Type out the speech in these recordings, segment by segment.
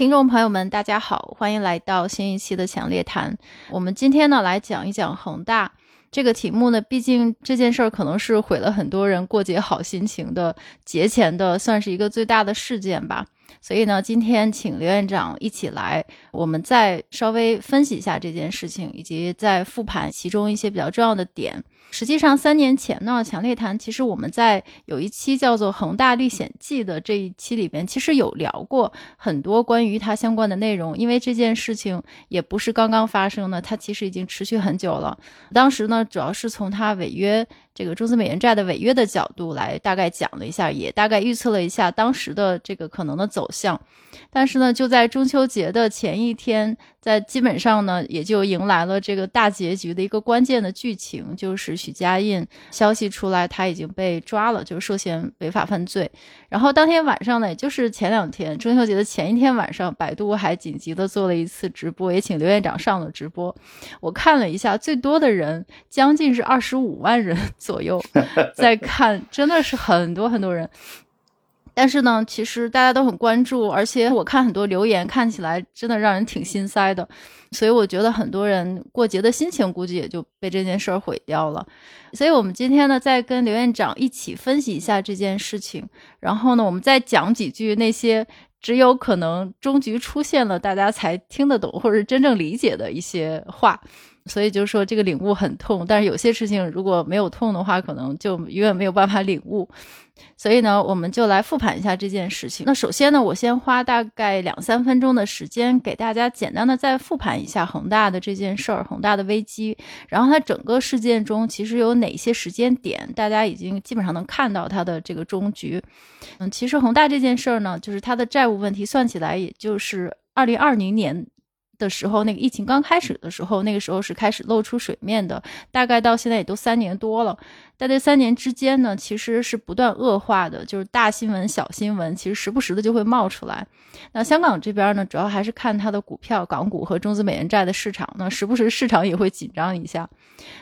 听众朋友们，大家好，欢迎来到新一期的强烈谈。我们今天呢来讲一讲恒大这个题目呢，毕竟这件事儿可能是毁了很多人过节好心情的节前的，算是一个最大的事件吧。所以呢，今天请刘院长一起来，我们再稍微分析一下这件事情，以及再复盘其中一些比较重要的点。实际上，三年前呢，强烈谈其实我们在有一期叫做《恒大历险记》的这一期里边，其实有聊过很多关于它相关的内容。因为这件事情也不是刚刚发生的，它其实已经持续很久了。当时呢，主要是从它违约。这个中资美元债的违约的角度来大概讲了一下，也大概预测了一下当时的这个可能的走向。但是呢，就在中秋节的前一天，在基本上呢，也就迎来了这个大结局的一个关键的剧情，就是许家印消息出来，他已经被抓了，就是涉嫌违法犯罪。然后当天晚上呢，也就是前两天中秋节的前一天晚上，百度还紧急的做了一次直播，也请刘院长上了直播。我看了一下，最多的人将近是二十五万人 左右 在看，真的是很多很多人。但是呢，其实大家都很关注，而且我看很多留言，看起来真的让人挺心塞的。所以我觉得很多人过节的心情估计也就被这件事儿毁掉了。所以我们今天呢，再跟刘院长一起分析一下这件事情，然后呢，我们再讲几句那些只有可能终局出现了，大家才听得懂或者真正理解的一些话。所以就是说，这个领悟很痛，但是有些事情如果没有痛的话，可能就永远没有办法领悟。所以呢，我们就来复盘一下这件事情。那首先呢，我先花大概两三分钟的时间，给大家简单的再复盘一下恒大的这件事儿，恒大的危机。然后它整个事件中其实有哪些时间点，大家已经基本上能看到它的这个终局。嗯，其实恒大这件事儿呢，就是它的债务问题，算起来也就是二零二零年。的时候，那个疫情刚开始的时候，那个时候是开始露出水面的，大概到现在也都三年多了。在这三年之间呢，其实是不断恶化的，就是大新闻、小新闻，其实时不时的就会冒出来。那香港这边呢，主要还是看它的股票、港股和中资美元债的市场，那时不时市场也会紧张一下。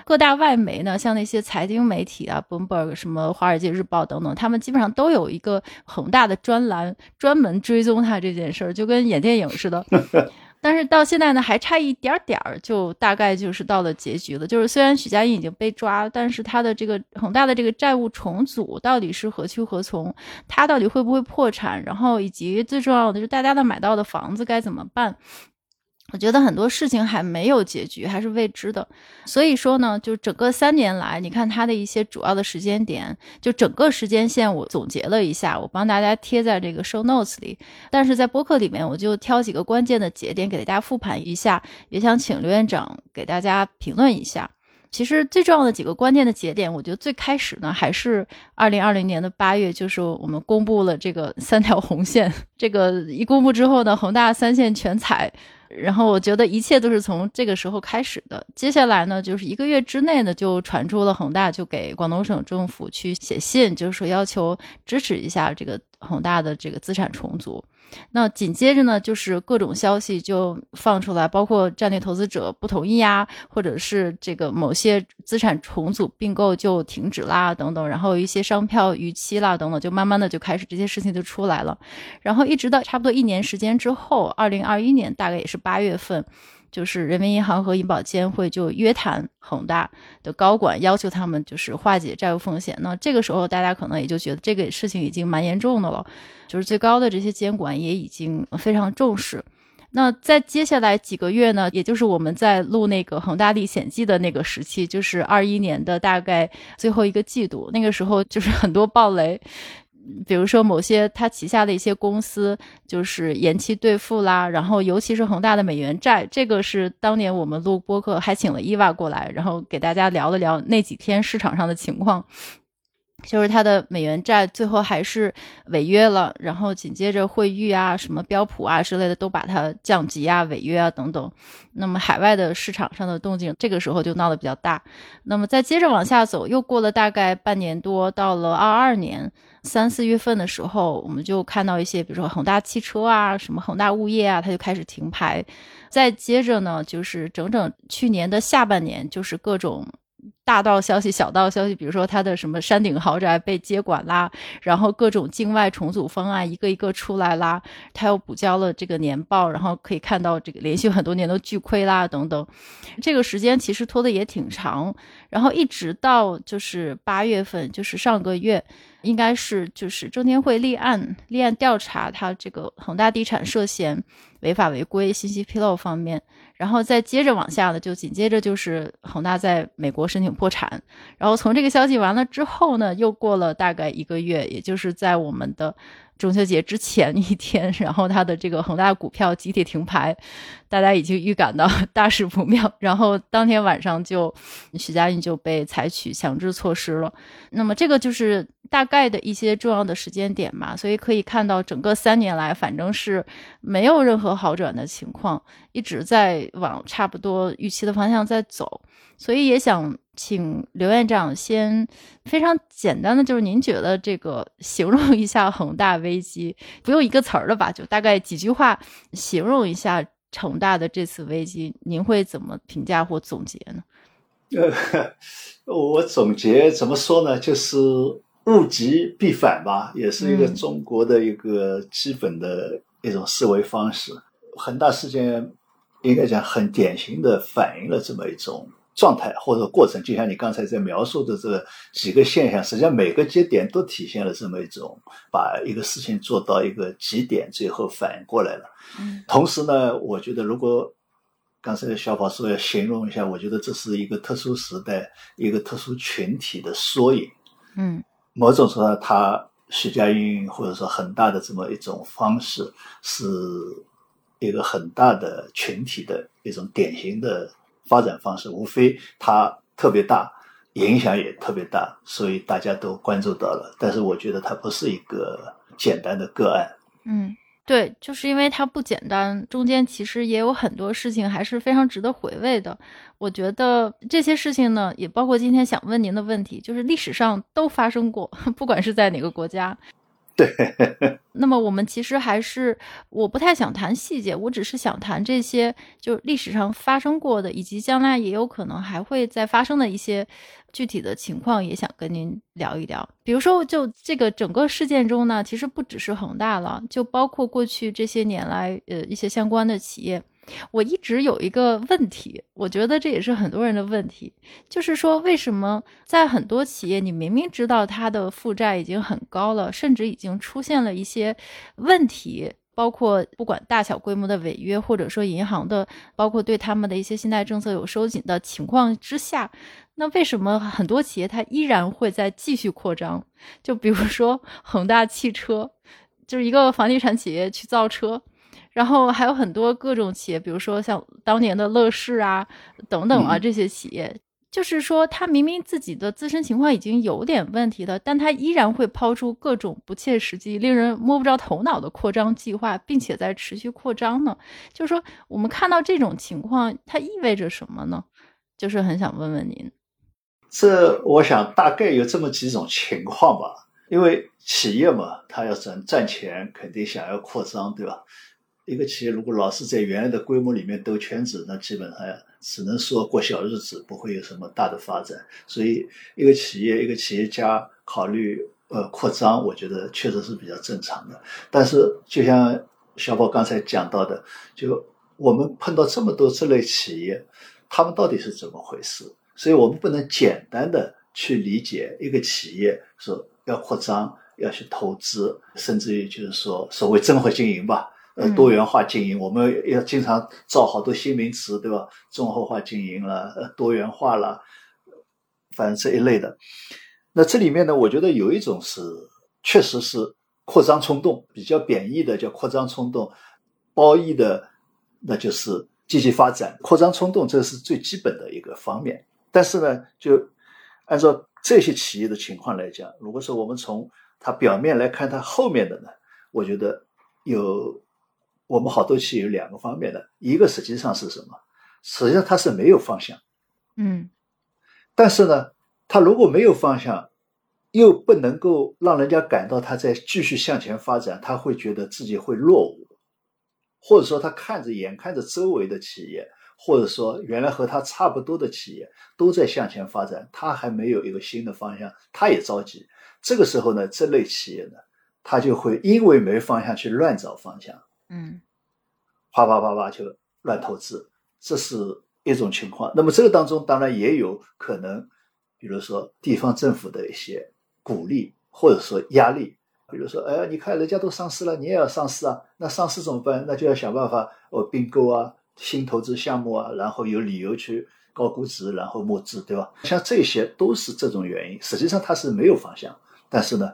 各大外媒呢，像那些财经媒体啊，Bloomberg、什么华尔街日报等等，他们基本上都有一个恒大的专栏，专门追踪它这件事儿，就跟演电影似的。但是到现在呢，还差一点点儿，就大概就是到了结局了。就是虽然许家印已经被抓，但是他的这个恒大的这个债务重组到底是何去何从？他到底会不会破产？然后以及最重要的就是大家的买到的房子该怎么办？我觉得很多事情还没有结局，还是未知的。所以说呢，就整个三年来，你看他的一些主要的时间点，就整个时间线，我总结了一下，我帮大家贴在这个 show notes 里。但是在播客里面，我就挑几个关键的节点给大家复盘一下，也想请刘院长给大家评论一下。其实最重要的几个关键的节点，我觉得最开始呢，还是二零二零年的八月，就是我们公布了这个 三条红线。这个一公布之后呢，恒大三线全踩。然后我觉得一切都是从这个时候开始的。接下来呢，就是一个月之内呢，就传出了恒大就给广东省政府去写信，就是说要求支持一下这个恒大的这个资产重组。那紧接着呢，就是各种消息就放出来，包括战略投资者不同意啊，或者是这个某些资产重组并购就停止啦等等，然后一些商票逾期啦等等，就慢慢的就开始这些事情就出来了。然后一直到差不多一年时间之后，二零二一年大概也是八月份。就是人民银行和银保监会就约谈恒大的高管，要求他们就是化解债务风险。那这个时候，大家可能也就觉得这个事情已经蛮严重的了，就是最高的这些监管也已经非常重视。那在接下来几个月呢，也就是我们在录那个《恒大历险记》的那个时期，就是二一年的大概最后一个季度，那个时候就是很多暴雷。比如说，某些他旗下的一些公司就是延期兑付啦，然后尤其是恒大的美元债，这个是当年我们录播客还请了伊娃过来，然后给大家聊了聊那几天市场上的情况，就是它的美元债最后还是违约了，然后紧接着汇誉啊、什么标普啊之类的都把它降级啊、违约啊等等，那么海外的市场上的动静这个时候就闹得比较大，那么再接着往下走，又过了大概半年多，到了二二年。三四月份的时候，我们就看到一些，比如说恒大汽车啊，什么恒大物业啊，它就开始停牌。再接着呢，就是整整去年的下半年，就是各种大道消息、小道消息，比如说它的什么山顶豪宅被接管啦，然后各种境外重组方案一个一个出来啦，他又补交了这个年报，然后可以看到这个连续很多年都巨亏啦等等，这个时间其实拖的也挺长，然后一直到就是八月份，就是上个月。应该是就是证监会立案立案调查他这个恒大地产涉嫌违法违规、信息披露方面，然后再接着往下的就紧接着就是恒大在美国申请破产，然后从这个消息完了之后呢，又过了大概一个月，也就是在我们的。中秋节之前一天，然后它的这个恒大股票集体停牌，大家已经预感到 大事不妙。然后当天晚上就，许家印就被采取强制措施了。那么这个就是大概的一些重要的时间点嘛，所以可以看到整个三年来，反正是没有任何好转的情况，一直在往差不多预期的方向在走。所以也想请刘院长先非常简单的，就是您觉得这个形容一下恒大危机，不用一个词儿了吧，就大概几句话形容一下恒大的这次危机，您会怎么评价或总结呢？呃，我总结怎么说呢？就是物极必反吧，也是一个中国的一个基本的一种思维方式。恒大事件应该讲很典型的反映了这么一种。状态或者过程，就像你刚才在描述的这个几个现象，实际上每个节点都体现了这么一种把一个事情做到一个极点，最后反应过来了。嗯，同时呢，我觉得如果刚才小宝说要形容一下，我觉得这是一个特殊时代、一个特殊群体的缩影。嗯，某种程度上，他徐家印或者说很大的这么一种方式，是一个很大的群体的一种典型的。发展方式无非它特别大，影响也特别大，所以大家都关注到了。但是我觉得它不是一个简单的个案。嗯，对，就是因为它不简单，中间其实也有很多事情还是非常值得回味的。我觉得这些事情呢，也包括今天想问您的问题，就是历史上都发生过，不管是在哪个国家。对，那么我们其实还是我不太想谈细节，我只是想谈这些就历史上发生过的，以及将来也有可能还会再发生的一些具体的情况，也想跟您聊一聊。比如说，就这个整个事件中呢，其实不只是恒大了，就包括过去这些年来，呃，一些相关的企业。我一直有一个问题，我觉得这也是很多人的问题，就是说为什么在很多企业，你明明知道它的负债已经很高了，甚至已经出现了一些问题，包括不管大小规模的违约，或者说银行的，包括对他们的一些信贷政策有收紧的情况之下，那为什么很多企业它依然会在继续扩张？就比如说恒大汽车，就是一个房地产企业去造车。然后还有很多各种企业，比如说像当年的乐视啊，等等啊，这些企业，就是说他明明自己的自身情况已经有点问题了，但他依然会抛出各种不切实际、令人摸不着头脑的扩张计划，并且在持续扩张呢。就是说，我们看到这种情况，它意味着什么呢？就是很想问问您。这我想大概有这么几种情况吧，因为企业嘛，它要赚赚钱，肯定想要扩张，对吧？一个企业如果老是在原来的规模里面兜圈子，那基本上只能说过小日子，不会有什么大的发展。所以，一个企业、一个企业家考虑呃扩张，我觉得确实是比较正常的。但是，就像小宝刚才讲到的，就我们碰到这么多这类企业，他们到底是怎么回事？所以我们不能简单的去理解一个企业说要扩张、要去投资，甚至于就是说所谓综合经营吧。呃，多元化经营，我们要经常造好多新名词，对吧？综合化经营了，呃，多元化了，反正这一类的。那这里面呢，我觉得有一种是，确实是扩张冲动，比较贬义的叫扩张冲动，褒义的那就是积极发展。扩张冲动这是最基本的一个方面。但是呢，就按照这些企业的情况来讲，如果说我们从它表面来看，它后面的呢，我觉得有。我们好多企业有两个方面的，一个实际上是什么？实际上它是没有方向，嗯，但是呢，它如果没有方向，又不能够让人家感到它在继续向前发展，他会觉得自己会落伍，或者说他看着眼看着周围的企业或者说原来和他差不多的企业都在向前发展，他还没有一个新的方向，他也着急。这个时候呢，这类企业呢，他就会因为没方向去乱找方向，嗯，啪啪啪啪就乱投资，这是一种情况。那么这个当中当然也有可能，比如说地方政府的一些鼓励或者说压力。比如说，哎，你看人家都上市了，你也要上市啊？那上市怎么办？那就要想办法哦，并购啊，新投资项目啊，然后有理由去高估值，然后募资，对吧？像这些都是这种原因。实际上它是没有方向，但是呢，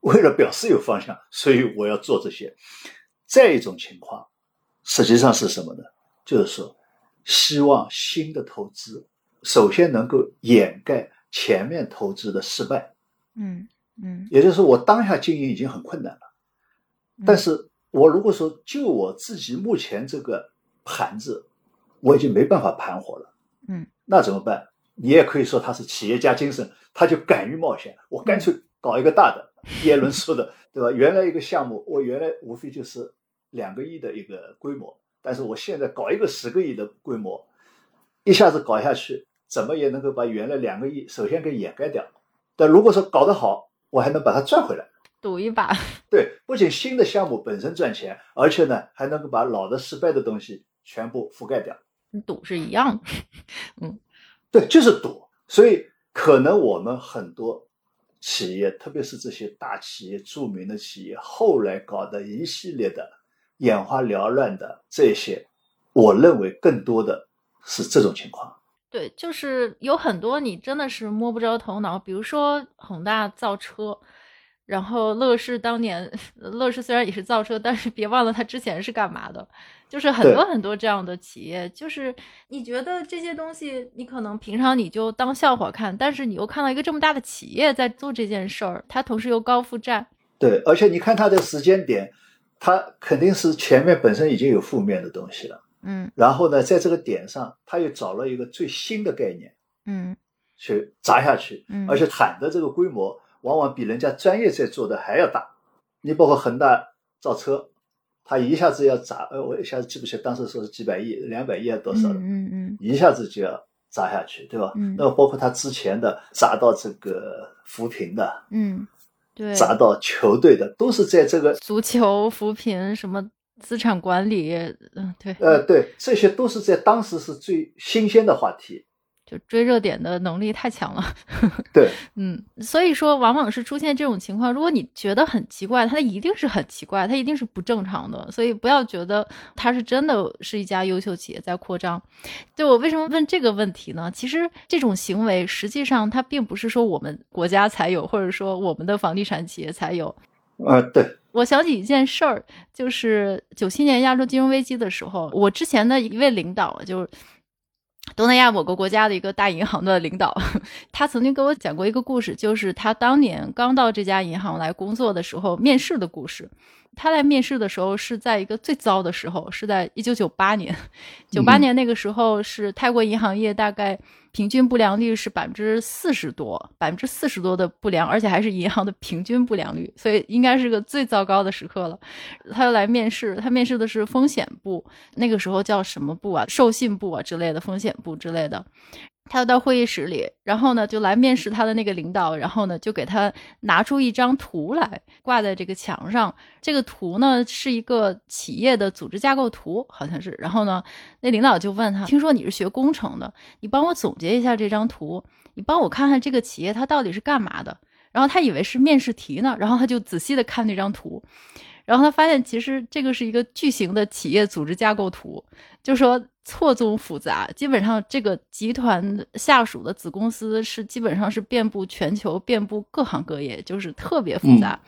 为了表示有方向，所以我要做这些。再一种情况，实际上是什么呢？就是说，希望新的投资首先能够掩盖前面投资的失败。嗯。嗯，也就是说，我当下经营已经很困难了，但是我如果说就我自己目前这个盘子，我已经没办法盘活了，嗯，那怎么办？你也可以说他是企业家精神，他就敢于冒险，我干脆搞一个大的。耶伦说的，对吧？原来一个项目，我原来无非就是两个亿的一个规模，但是我现在搞一个十个亿的规模，一下子搞下去，怎么也能够把原来两个亿首先给掩盖掉。但如果说搞得好，我还能把它赚回来，赌一把。对，不仅新的项目本身赚钱，而且呢，还能够把老的失败的东西全部覆盖掉。赌是一样的，嗯，对，就是赌。所以，可能我们很多企业，特别是这些大企业、著名的企业，后来搞的一系列的眼花缭乱的这些，我认为更多的是这种情况。对，就是有很多你真的是摸不着头脑，比如说恒大造车，然后乐视当年，乐视虽然也是造车，但是别忘了它之前是干嘛的，就是很多很多这样的企业，就是你觉得这些东西，你可能平常你就当笑话看，但是你又看到一个这么大的企业在做这件事儿，它同时又高负债，对，而且你看它的时间点，它肯定是前面本身已经有负面的东西了。嗯，然后呢，在这个点上，他又找了一个最新的概念，嗯，去砸下去，嗯，而且喊的这个规模，往往比人家专业在做的还要大。你包括恒大造车，他一下子要砸，呃，我一下子记不起，当时说是几百亿、两百亿还多少了嗯嗯，一下子就要砸下去，对吧？嗯，那么包括他之前的砸到这个扶贫的，嗯，对，砸到球队的，都是在这个足球扶贫什么。资产管理，嗯，对，呃，对，这些都是在当时是最新鲜的话题，就追热点的能力太强了。对，嗯，所以说往往是出现这种情况，如果你觉得很奇怪，它一定是很奇怪，它一定是不正常的。所以不要觉得它是真的是一家优秀企业在扩张。就我为什么问这个问题呢？其实这种行为实际上它并不是说我们国家才有，或者说我们的房地产企业才有。呃，对。我想起一件事儿，就是九七年亚洲金融危机的时候，我之前的一位领导，就是东南亚某个国家的一个大银行的领导，他曾经给我讲过一个故事，就是他当年刚到这家银行来工作的时候面试的故事。他来面试的时候是在一个最糟的时候，是在一九九八年。九八年那个时候是泰国银行业大概。平均不良率是百分之四十多，百分之四十多的不良，而且还是银行的平均不良率，所以应该是个最糟糕的时刻了。他又来面试，他面试的是风险部，那个时候叫什么部啊？授信部啊之类的，风险部之类的。他到会议室里，然后呢就来面试他的那个领导，然后呢就给他拿出一张图来挂在这个墙上。这个图呢是一个企业的组织架构图，好像是。然后呢，那领导就问他：“听说你是学工程的，你帮我总结一下这张图，你帮我看看这个企业它到底是干嘛的。”然后他以为是面试题呢，然后他就仔细的看那张图。然后他发现，其实这个是一个巨型的企业组织架构图，就说错综复杂，基本上这个集团下属的子公司是基本上是遍布全球，遍布各行各业，就是特别复杂。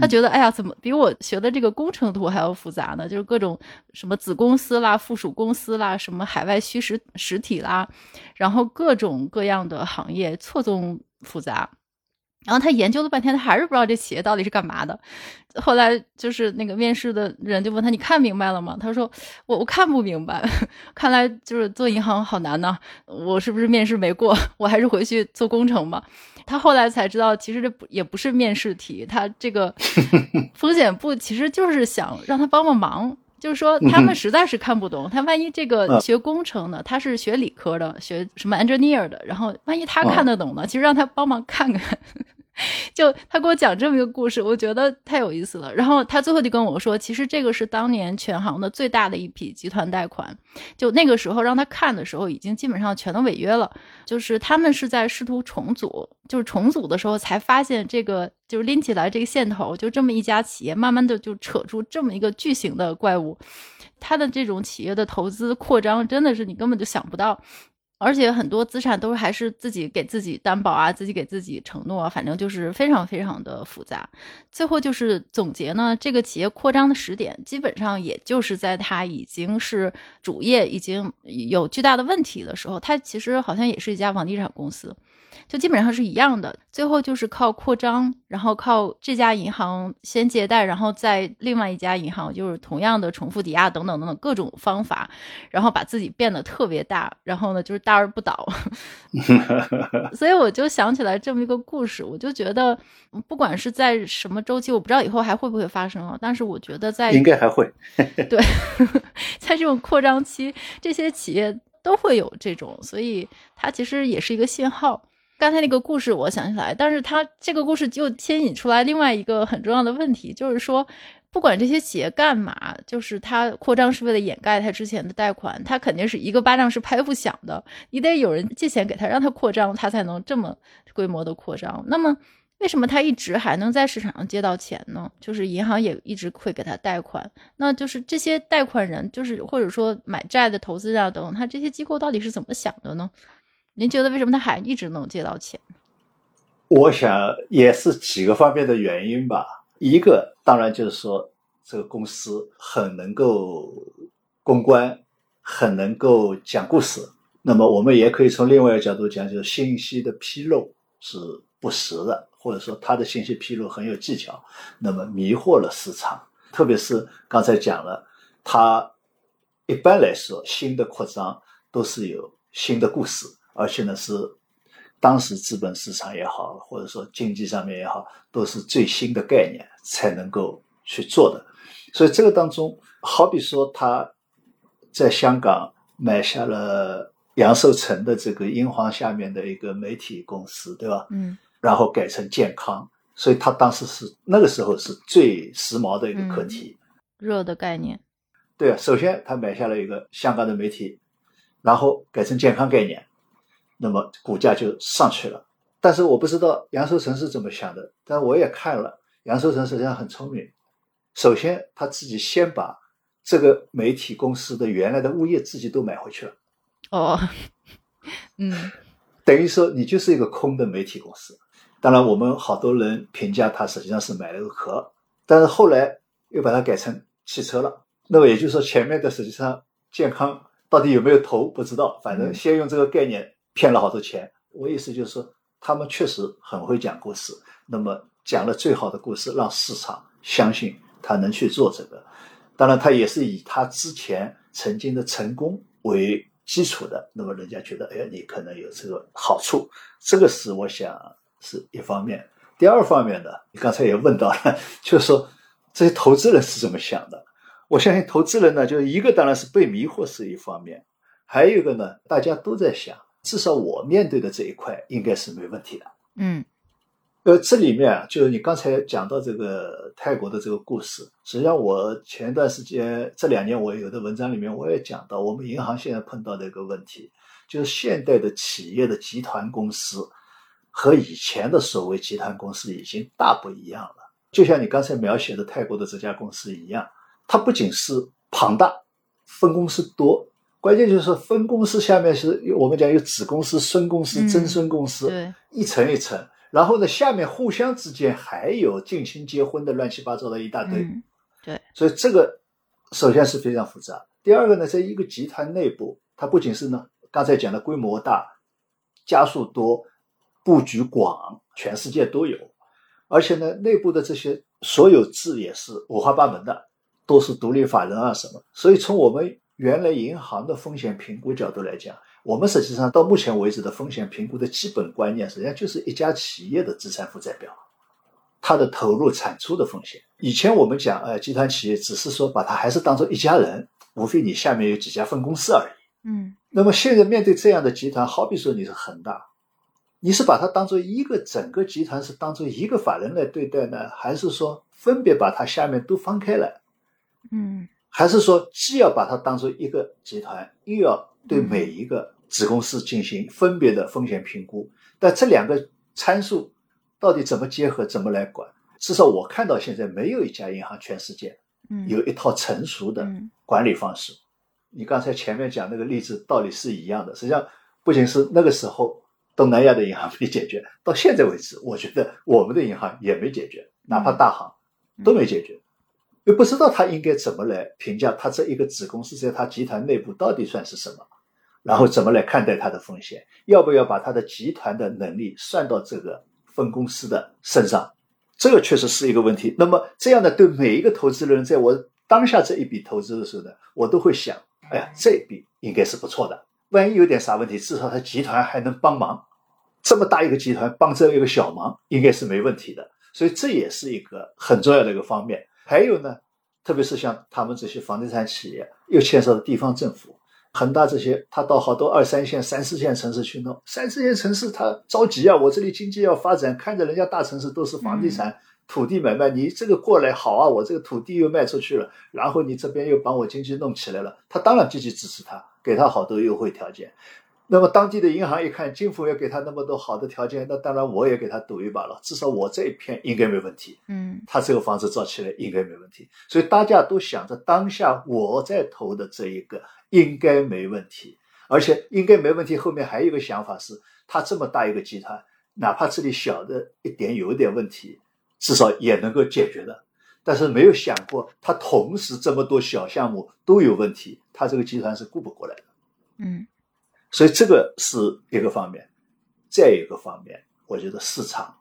他觉得，哎呀，怎么比我学的这个工程图还要复杂呢？就是各种什么子公司啦、附属公司啦、什么海外虚实实体啦，然后各种各样的行业错综复杂。然后他研究了半天，他还是不知道这企业到底是干嘛的。后来就是那个面试的人就问他：“你看明白了吗？”他说：“我我看不明白，看来就是做银行好难呐。我是不是面试没过？我还是回去做工程吧。”他后来才知道，其实这不也不是面试题，他这个 风险部其实就是想让他帮帮忙。就是说他们实在是看不懂。他万一这个学工程的，他是学理科的，学什么 engineer 的，然后万一他看得懂呢？其实让他帮忙看看。就他给我讲这么一个故事，我觉得太有意思了。然后他最后就跟我说，其实这个是当年全行的最大的一批集团贷款。就那个时候让他看的时候，已经基本上全都违约了。就是他们是在试图重组，就是重组的时候才发现这个，就是拎起来这个线头，就这么一家企业，慢慢的就扯出这么一个巨型的怪物。他的这种企业的投资扩张，真的是你根本就想不到。而且很多资产都还是自己给自己担保啊，自己给自己承诺，反正就是非常非常的复杂。最后就是总结呢，这个企业扩张的时点，基本上也就是在它已经是主业已经有巨大的问题的时候，它其实好像也是一家房地产公司。就基本上是一样的，最后就是靠扩张，然后靠这家银行先借贷，然后在另外一家银行就是同样的重复抵押等等等等各种方法，然后把自己变得特别大，然后呢就是大而不倒。所以我就想起来这么一个故事，我就觉得不管是在什么周期，我不知道以后还会不会发生啊，但是我觉得在应该还会对，在这种扩张期，这些企业都会有这种，所以它其实也是一个信号。刚才那个故事我想起来，但是他这个故事就牵引出来另外一个很重要的问题，就是说，不管这些企业干嘛，就是他扩张是为了掩盖他之前的贷款，他肯定是一个巴掌是拍不响的，你得有人借钱给他，让他扩张，他才能这么规模的扩张。那么，为什么他一直还能在市场上借到钱呢？就是银行也一直会给他贷款，那就是这些贷款人，就是或者说买债的投资啊等等，他这些机构到底是怎么想的呢？您觉得为什么他还一直能借到钱？我想也是几个方面的原因吧。一个当然就是说，这个公司很能够公关，很能够讲故事。那么我们也可以从另外一个角度讲，就是信息的披露是不实的，或者说他的信息披露很有技巧，那么迷惑了市场。特别是刚才讲了，他一般来说新的扩张都是有新的故事。而且呢，是当时资本市场也好，或者说经济上面也好，都是最新的概念才能够去做的。所以这个当中，好比说他在香港买下了杨受成的这个英皇下面的一个媒体公司，对吧？嗯。然后改成健康，所以他当时是那个时候是最时髦的一个课题，热的概念。对啊，首先他买下了一个香港的媒体，然后改成健康概念。那么股价就上去了，但是我不知道杨受成是怎么想的，但我也看了，杨受成实际上很聪明。首先他自己先把这个媒体公司的原来的物业自己都买回去了。哦，嗯，等于说你就是一个空的媒体公司。当然，我们好多人评价他实际上是买了个壳，但是后来又把它改成汽车了。那么也就是说，前面的实际上健康到底有没有投不知道，反正先用这个概念。骗了好多钱，我意思就是说，他们确实很会讲故事。那么讲了最好的故事，让市场相信他能去做这个。当然，他也是以他之前曾经的成功为基础的。那么人家觉得，哎，你可能有这个好处。这个是我想是一方面。第二方面呢，你刚才也问到了，就是说这些投资人是怎么想的？我相信投资人呢，就是一个当然是被迷惑是一方面，还有一个呢，大家都在想。至少我面对的这一块应该是没问题的。嗯，呃，这里面啊，就是你刚才讲到这个泰国的这个故事，实际上我前段时间这两年我有的文章里面我也讲到，我们银行现在碰到的一个问题，就是现代的企业的集团公司和以前的所谓集团公司已经大不一样了。就像你刚才描写的泰国的这家公司一样，它不仅是庞大，分公司多。关键就是分公司下面是我们讲有子公司、孙公司、曾孙公司，对，一层一层。然后呢，下面互相之间还有近亲结婚的乱七八糟的一大堆，对。所以这个首先是非常复杂。第二个呢，在一个集团内部，它不仅是呢刚才讲的规模大、家数多、布局广，全世界都有，而且呢，内部的这些所有制也是五花八门的，都是独立法人啊什么。所以从我们原来银行的风险评估角度来讲，我们实际上到目前为止的风险评估的基本观念，实际上就是一家企业的资产负债表。它的投入产出的风险。以前我们讲，呃，集团企业只是说把它还是当做一家人，无非你下面有几家分公司而已。嗯，那么现在面对这样的集团，好比说你是恒大，你是把它当做一个整个集团是当做一个法人来对待呢，还是说分别把它下面都分开来？嗯，还是说既要把它当做一个集团，又要对每一个子公司进行分别的风险评估？但这两个参数到底怎么结合，怎么来管？至少我看到现在没有一家银行全世界嗯，有一套成熟的嗯管理方式。你刚才前面讲那个例子道理是一样的，实际上不仅是那个时候东南亚的银行没解决，到现在为止，我觉得我们的银行也没解决，哪怕大行都没解决，又不知道他应该怎么来评价他这一个子公司在他集团内部到底算是什么，然后怎么来看待它的风险，要不要把它的集团的能力算到这个分公司的身上，这个确实是一个问题。那么这样呢，对每一个投资人，在我当下这一笔投资的时候呢，我都会想，哎呀，这笔应该是不错的。万一有点啥问题，至少他集团还能帮忙。这么大一个集团帮这一个小忙，应该是没问题的。所以这也是一个很重要的一个方面。还有呢，特别是像他们这些房地产企业，又牵涉到地方政府，恒大这些，他到好多二三线、三四线城市去弄。三四线城市他着急啊，我这里经济要发展，看着人家大城市都是房地产、土地买卖，你这个过来好啊，我这个土地又卖出去了，然后你这边又把我经济弄起来了，他当然积极支持他，给他好多优惠条件。那么当地的银行一看，金府要给他那么多好的条件，那当然我也给他赌一把了，至少我这一片应该没问题。嗯他这个房子造起来应该没问题，所以大家都想着当下我在投的这一个应该没问题，而且应该没问题。后面还有一个想法是，他这么大一个集团，哪怕这里小的一点有一点问题，至少也能够解决的。但是没有想过，他同时这么多小项目都有问题，他这个集团是顾不过来的。嗯所以这个是一个方面，再一个方面，我觉得市场，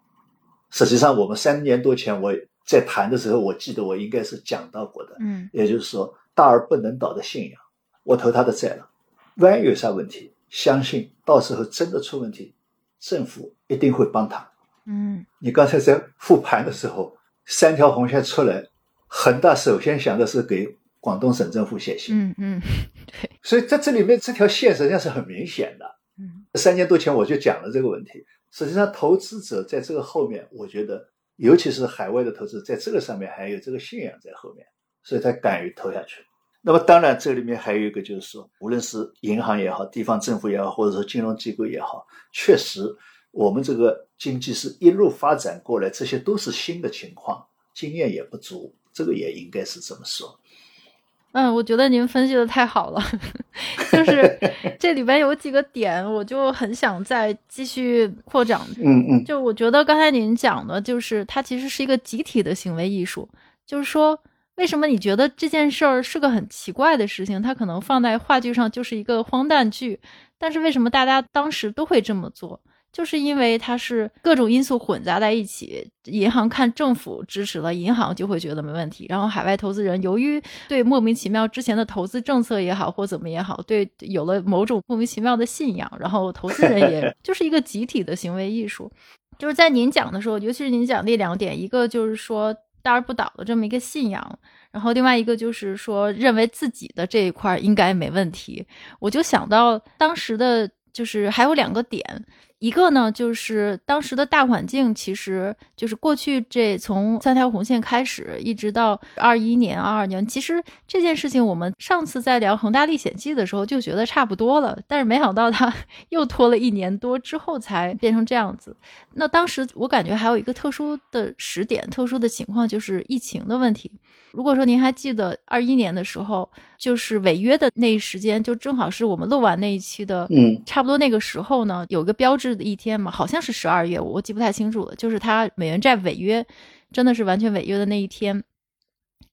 实际上我们三年多前我在谈的时候，我记得我应该是讲到过的，嗯也就是说大而不能倒的信仰，我投他的债了，万一有啥问题，相信到时候真的出问题，政府一定会帮他。嗯你刚才在复盘的时候，三条红线出来，恒大首先想的是给广东省政府写信，嗯嗯 所以在这里面这条线实际上是很明显的。嗯三年多前我就讲了这个问题。实际上，投资者在这个后面，我觉得，尤其是海外的投资者，在这个上面还有这个信仰在后面，所以他敢于投下去。那么，当然这里面还有一个就是说，无论是银行也好，地方政府也好，或者说金融机构也好，确实我们这个经济是一路发展过来，这些都是新的情况，经验也不足，这个也应该是这么说。嗯，我觉得您分析的太好了，就是 这里边有几个点，我就很想再继续扩展。嗯嗯就我觉得刚才您讲的，就是它其实是一个集体的行为艺术，就是说，为什么你觉得这件事儿是个很奇怪的事情？它可能放在话剧上就是一个荒诞剧，但是为什么大家当时都会这么做？就是因为它是各种因素混杂在一起，银行看政府支持了，银行就会觉得没问题。然后海外投资人由于对莫名其妙之前的投资政策也好或怎么也好，对有了某种莫名其妙的信仰，然后投资人也 就是一个集体的行为艺术。就是在您讲的时候，尤其是您讲那两点，一个就是说大而不倒的这么一个信仰，然后另外一个就是说认为自己的这一块应该没问题。我就想到当时的就是还有两个点，一个呢就是当时的大环境，其实就是过去这从三条红线开始，一直到二一年、二二年，其实这件事情我们上次在聊恒大历险记的时候就觉得差不多了，但是没想到它 又拖了一年多之后才变成这样子。那当时我感觉还有一个特殊的时点、特殊的情况，就是疫情的问题。如果说您还记得二一年的时候，就是违约的那一时间，就正好是我们录完那一期的，嗯，差不多那个时候呢，有个标志的一天嘛，好像是十二月，我记不太清楚了，就是他美元债违约，真的是完全违约的那一天。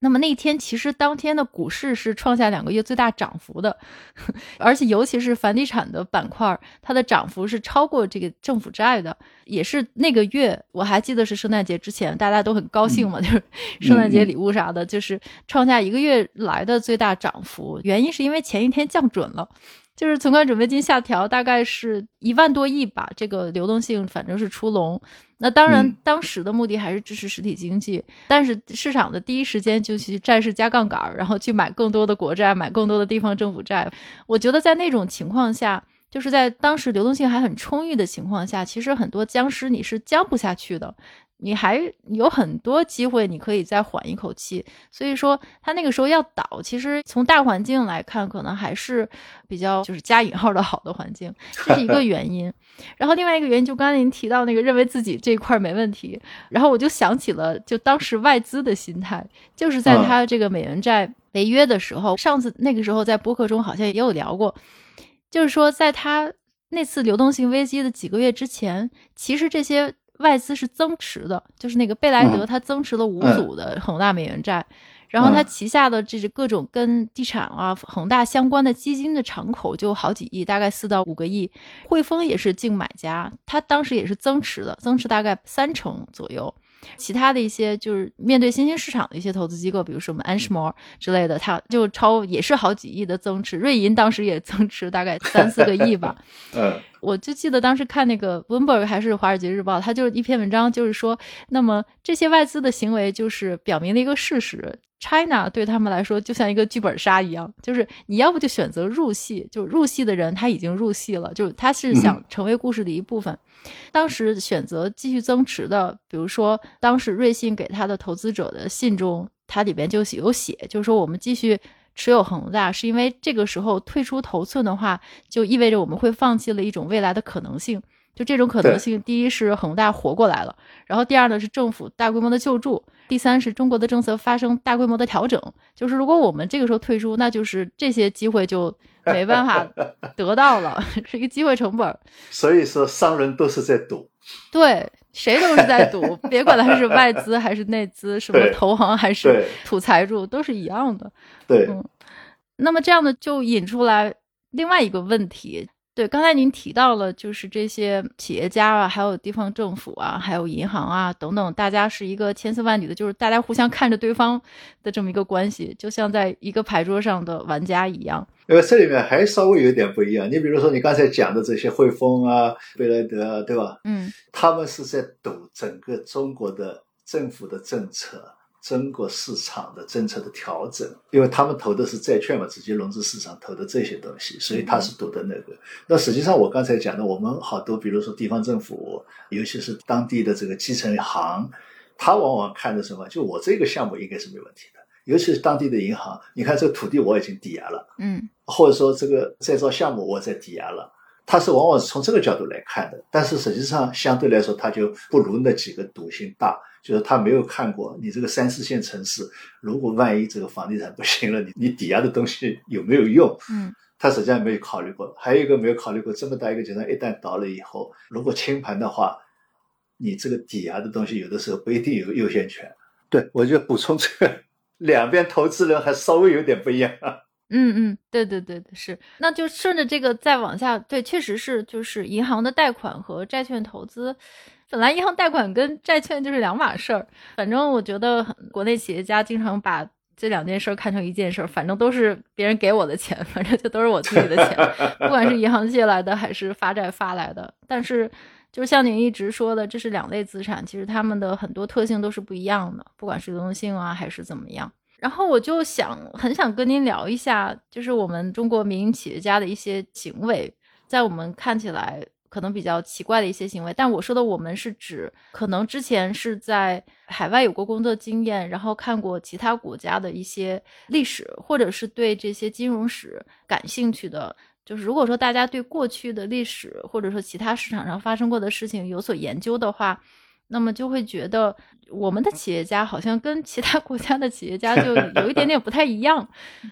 那么那一天，其实当天的股市是创下两个月最大涨幅的，而且尤其是房地产的板块，它的涨幅是超过这个政府债的，也是那个月，我还记得是圣诞节之前，大家都很高兴嘛，就是 圣诞节礼物啥的，就是创下一个月来的最大涨幅。原因是因为前一天降准了。就是存款准备金下调，大概是一万多亿吧，这个流动性反正是出笼。那当然，当时的目的还是支持实体经济，但是市场的第一时间就去债市加杠杆，然后去买更多的国债，买更多的地方政府债。我觉得在那种情况下，就是在当时流动性还很充裕的情况下，其实很多僵尸你是僵不下去的。你还有很多机会，你可以再缓一口气。所以说，他那个时候要倒，其实从大环境来看，可能还是比较就是加引号的好的环境，这是一个原因。然后另外一个原因，就刚才您提到那个认为自己这一块没问题，然后我就想起了就当时外资的心态，就是在他这个美元债违约的时候，上次那个时候在播客中好像也有聊过，就是说在他那次流动性危机的几个月之前，其实这些。外资是增持的，就是那个贝莱德，它增持了五组的恒大美元债，然后它旗下的这是各种跟地产啊、恒大相关的基金的敞口就好几亿，大概四到五个亿。汇丰也是净买家，它当时也是增持的，增持大概三成左右。其他的一些就是面对新兴市场的一些投资机构，比如说我们 Ashmore 之类的，它就超也是好几亿的增持。瑞银当时也增持大概三四个亿吧。嗯，我就记得当时看那个 Bloomberg 还是华尔街日报，它就是一篇文章，就是说，那么这些外资的行为就是表明了一个事实。China 对他们来说就像一个剧本杀一样，就是你要不就选择入戏，就入戏的人他已经入戏了，就他是想成为故事的一部分。当时选择继续增持的，比如说当时瑞信给他的投资者的信中，它里边就有写，就是说我们继续持有恒大，是因为这个时候退出头寸的话，就意味着我们会放弃了一种未来的可能性。就这种可能性，第一是恒大活过来了，然后第二呢是政府大规模的救助。第三是中国的政策发生大规模的调整，就是如果我们这个时候退出，那就是这些机会就没办法 得到了，是一个机会成本。所以说，商人都是在赌，对，谁都是在赌，别管他是外资还是内资，什么投行还是土财主，都是一样的。对，嗯，那么这样的就引出来另外一个问题。对，刚才您提到了，就是这些企业家啊，还有地方政府啊，还有银行啊等等，大家是一个千丝万缕的，就是大家互相看着对方的这么一个关系，就像在一个牌桌上的玩家一样。因为这里面还稍微有点不一样，你比如说你刚才讲的这些汇丰啊、贝莱德啊，对吧？嗯，他们是在赌整个中国的政府的政策。中国市场的政策的调整，因为他们投的是债券嘛，直接融资市场投的这些东西，所以他是赌的那个。那实际上我刚才讲的，我们好多，比如说地方政府，尤其是当地的这个基层行，他往往看的什么？就我这个项目应该是没问题的，尤其是当地的银行，你看这个土地我已经抵押了，嗯，或者说这个再造项目我在抵押了。他是往往是从这个角度来看的，但是实际上相对来说，他就不如那几个赌性大，就是他没有看过你这个三四线城市，如果万一这个房地产不行了，你你抵押的东西有没有用？嗯，他实际上没有考虑过。还有一个没有考虑过，这么大一个集团一旦倒了以后，如果清盘的话，你这个抵押的东西有的时候不一定有优先权。对，我就补充这个，两边投资人还稍微有点不一样。嗯嗯，对对对对，是，那就顺着这个再往下，对，确实是，就是银行的贷款和债券投资，本来银行贷款跟债券就是两码事儿，反正我觉得国内企业家经常把这两件事看成一件事儿，反正都是别人给我的钱，反正就都是我自己的钱，不管是银行借来的还是发债发来的，但是就像您一直说的，这是两类资产，其实它们的很多特性都是不一样的，不管是流动性啊还是怎么样。然后我就想很想跟您聊一下，就是我们中国民营企业家的一些行为，在我们看起来可能比较奇怪的一些行为。但我说的我们是指，可能之前是在海外有过工作经验，然后看过其他国家的一些历史，或者是对这些金融史感兴趣的。就是如果说大家对过去的历史，或者说其他市场上发生过的事情有所研究的话。那么就会觉得我们的企业家好像跟其他国家的企业家就有一点点不太一样。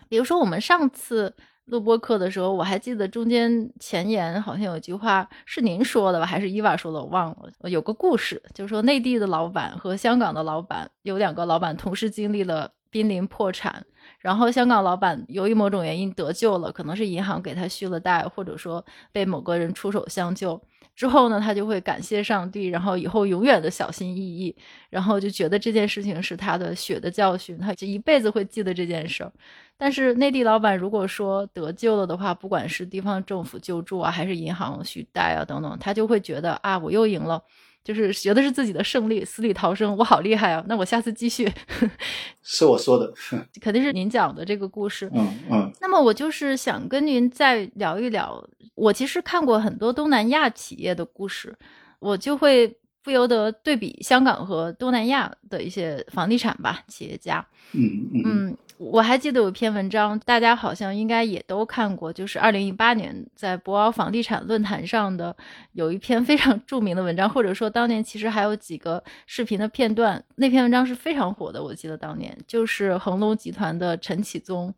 比如说我们上次录播课的时候，我还记得中间前言好像有句话是您说的吧，还是伊娃说的，我忘了。有个故事，就是说内地的老板和香港的老板有两个老板同时经历了濒临破产，然后香港老板由于某种原因得救了，可能是银行给他续了贷，或者说被某个人出手相救。之后呢，他就会感谢上帝，然后以后永远的小心翼翼，然后就觉得这件事情是他的血的教训，他就一辈子会记得这件事儿。但是内地老板如果说得救了的话，不管是地方政府救助啊，还是银行续贷啊等等，他就会觉得啊，我又赢了。就是学的是自己的胜利，死里逃生，我好厉害啊！那我下次继续。是我说的，肯定是您讲的这个故事。嗯嗯。那么我就是想跟您再聊一聊，我其实看过很多东南亚企业的故事，我就会不由得对比香港和东南亚的一些房地产吧企业家。嗯嗯。我还记得有一篇文章，大家好像应该也都看过，就是二零一八年在博鳌房地产论坛上的有一篇非常著名的文章，或者说当年其实还有几个视频的片段。那篇文章是非常火的，我记得当年就是恒隆集团的陈启宗，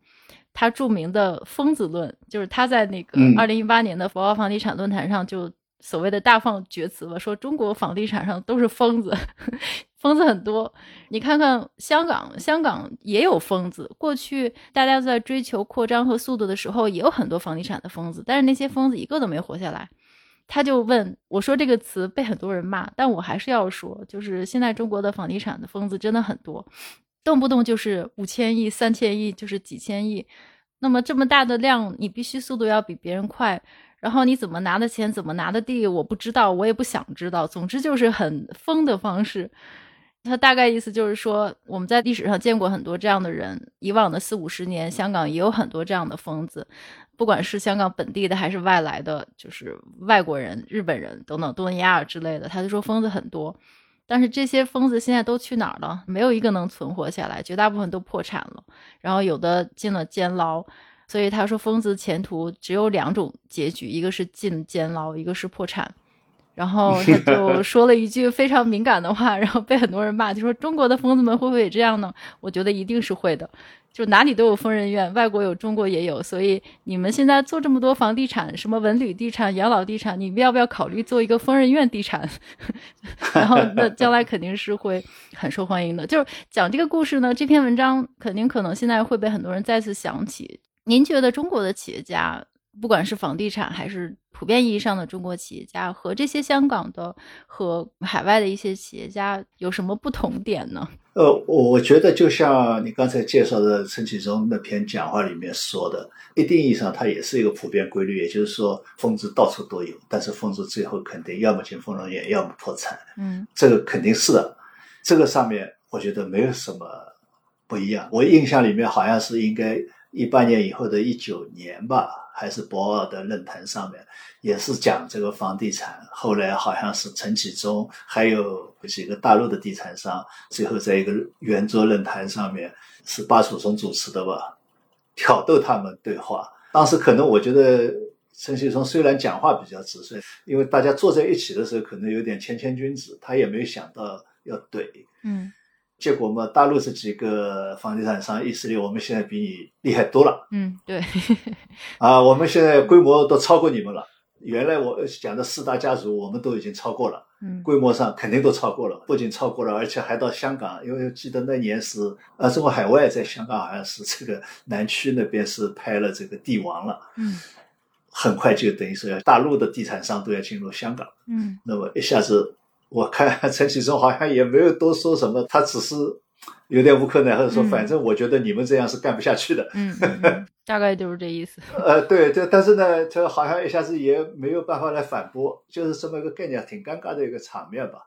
他著名的“疯子论”，就是他在那个二零一八年的博鳌房地产论坛上就所谓的大放厥词了，说中国房地产上都是疯子。疯子很多，你看看香港，香港也有疯子。过去大家在追求扩张和速度的时候，也有很多房地产的疯子，但是那些疯子一个都没活下来。他就问我说：“这个词被很多人骂，但我还是要说，就是现在中国的房地产的疯子真的很多，动不动就是五千亿、三千亿，就是几千亿。那么这么大的量，你必须速度要比别人快。然后你怎么拿的钱，怎么拿的地，我不知道，我也不想知道。总之就是很疯的方式。”他大概意思就是说，我们在历史上见过很多这样的人。以往的四五十年，香港也有很多这样的疯子，不管是香港本地的还是外来的，就是外国人、日本人等等，东南亚之类的。他就说疯子很多，但是这些疯子现在都去哪儿了？没有一个能存活下来，绝大部分都破产了，然后有的进了监牢。所以他说，疯子前途只有两种结局：一个是进监牢，一个是破产。然后他就 说了一句非常敏感的话，然后被很多人骂，就说中国的疯子们会不会也这样呢？我觉得一定是会的，就哪里都有疯人院，外国有，中国也有，所以你们现在做这么多房地产，什么文旅地产、养老地产，你们要不要考虑做一个疯人院地产？然后那将来肯定是会很受欢迎的。就是讲这个故事呢，这篇文章肯定可能现在会被很多人再次想起。您觉得中国的企业家？不管是房地产还是普遍意义上的中国企业家，和这些香港的和海外的一些企业家有什么不同点呢？呃，我觉得就像你刚才介绍的陈启宗那篇讲话里面说的，一定意义上它也是一个普遍规律，也就是说疯子到处都有，但是疯子最后肯定要么进疯人院，要么破产。嗯，这个肯定是的，这个上面我觉得没有什么不一样。我印象里面好像是应该一八年以后的一九年吧。还是博鳌的论坛上面，也是讲这个房地产。后来好像是陈启宗，还有几个大陆的地产商，最后在一个圆桌论坛上面，是巴楚松主持的吧，挑逗他们对话。当时可能我觉得陈启宗虽然讲话比较直率，因为大家坐在一起的时候可能有点谦谦君子，他也没有想到要怼。嗯。结果嘛，大陆这几个房地产商意识里，我们现在比你厉害多了。嗯，对。啊，我们现在规模都超过你们了。原来我讲的四大家族，我们都已经超过了。嗯，规模上肯定都超过了，不仅超过了，而且还到香港。因为记得那年是啊，中国海外在香港好像是这个南区那边是拍了这个帝王了。嗯，很快就等于说要大陆的地产商都要进入香港。嗯，那么一下子。我看 陈启宗好像也没有多说什么，他只是有点无可奈何说，反正我觉得你们这样是干不下去的。嗯，大概就是这意思。呃，对，这但是呢，他好像一下子也没有办法来反驳，就是这么一个概念，挺尴尬的一个场面吧。